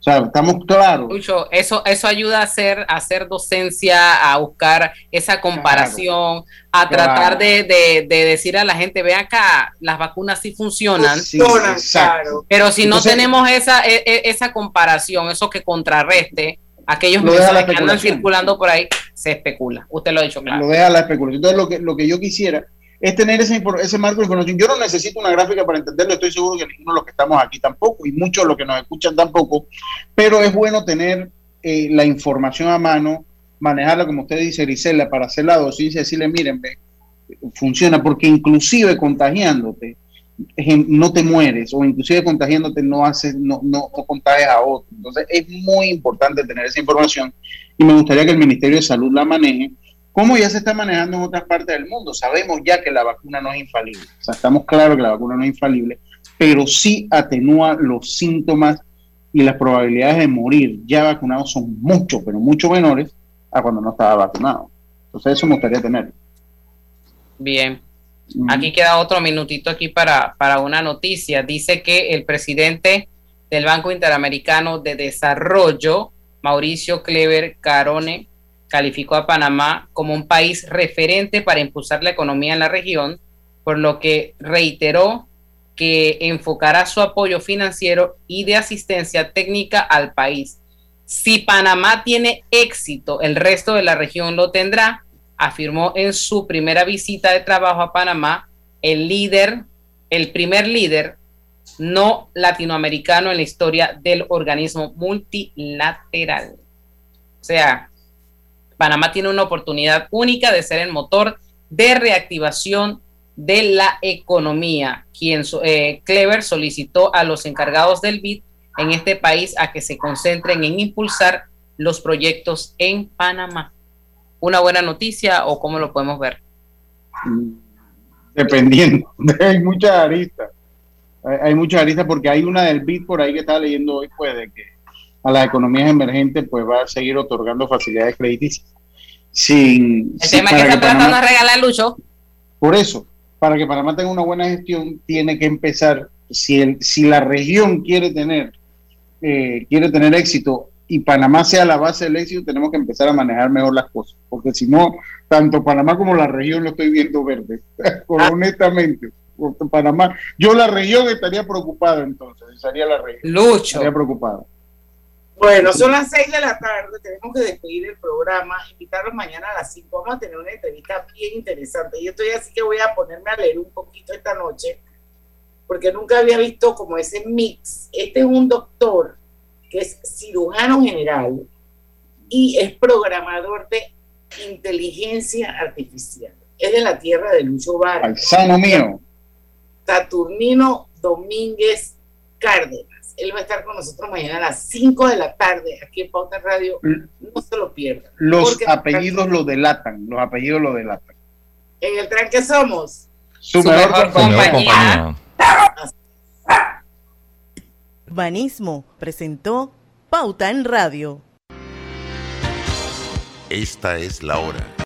O sea, estamos claros. Lucho, eso, eso ayuda a hacer, a hacer docencia, a buscar esa comparación, a Claro. tratar de, de- de decir a la gente, ve acá, las vacunas sí funcionan. Sí, exacto. Pero si no Entonces- tenemos esa, e- e- esa comparación, eso que contrarreste, aquellos mensajes que andan circulando por ahí, se especula. Usted lo ha dicho claro. Lo deja la especulación. Entonces, lo que, lo que yo quisiera es tener ese, ese marco de información. Yo no necesito una gráfica para entenderlo, estoy seguro que ninguno de los que estamos aquí tampoco, y muchos de los que nos escuchan tampoco, pero es bueno tener eh, la información a mano manejarla, como usted dice, Grisela, para hacer la dosis y decirle, miren, ve, funciona, porque inclusive contagiándote, no te mueres, o inclusive contagiándote no haces, no, no, no contagias a otro. Entonces es muy importante tener esa información y me gustaría que el Ministerio de Salud la maneje, como ya se está manejando en otras partes del mundo. Sabemos ya que la vacuna no es infalible, o sea, estamos claros que la vacuna no es infalible, pero sí atenúa los síntomas y las probabilidades de morir ya vacunados son mucho, pero mucho menores a cuando no estaba vacunado. Entonces eso me gustaría tener. Bien. Aquí queda otro minutito aquí para, para una noticia. Dice que el presidente del Banco Interamericano de Desarrollo, Mauricio Clever Carone, calificó a Panamá como un país referente para impulsar la economía en la región, por lo que reiteró que enfocará su apoyo financiero y de asistencia técnica al país. Si Panamá tiene éxito, el resto de la región lo tendrá, afirmó en su primera visita de trabajo a Panamá el líder, el primer líder no latinoamericano en la historia del organismo multilateral. O sea, Panamá tiene una oportunidad única de ser el motor de reactivación de la economía, quien eh, Clever solicitó a los encargados del BID en este país a que se concentren en impulsar los proyectos en Panamá. ¿Una buena noticia o cómo lo podemos ver? Dependiendo, hay muchas aristas. Hay, muchas aristas porque hay una del BID por ahí que estaba leyendo hoy, pues, de que a las economías emergentes pues va a seguir otorgando facilidades crediticias. Sin, el tema que está tratando de regalar Lucho. Por eso, para que Panamá tenga una buena gestión, tiene que empezar, si, el, si la región quiere tener, eh, quiere tener éxito y Panamá sea la base del éxito, tenemos que empezar a manejar mejor las cosas, porque si no, tanto Panamá como la región lo estoy viendo verde, honestamente. Panamá, yo la región estaría preocupada entonces, estaría la región. Lucho. Estaría preocupada. Bueno, son las seis de la tarde, tenemos que despedir el programa, invitarlos mañana a las 5, vamos a tener una entrevista bien interesante. Yo estoy así que voy a ponerme a leer un poquito esta noche, porque nunca había visto como ese mix. Este es un doctor que es cirujano general y es programador de inteligencia artificial. Es de la tierra de Lucho Vargas. sano mío. Saturnino Domínguez Cárdenas él va a estar con nosotros mañana a las 5 de la tarde aquí en Pauta Radio. No se lo pierdan. Los apellidos lo delatan, los apellidos lo delatan. En el tranque somos su, mejor, compañía. Banismo presentó Pauta en Radio. Esta es la hora.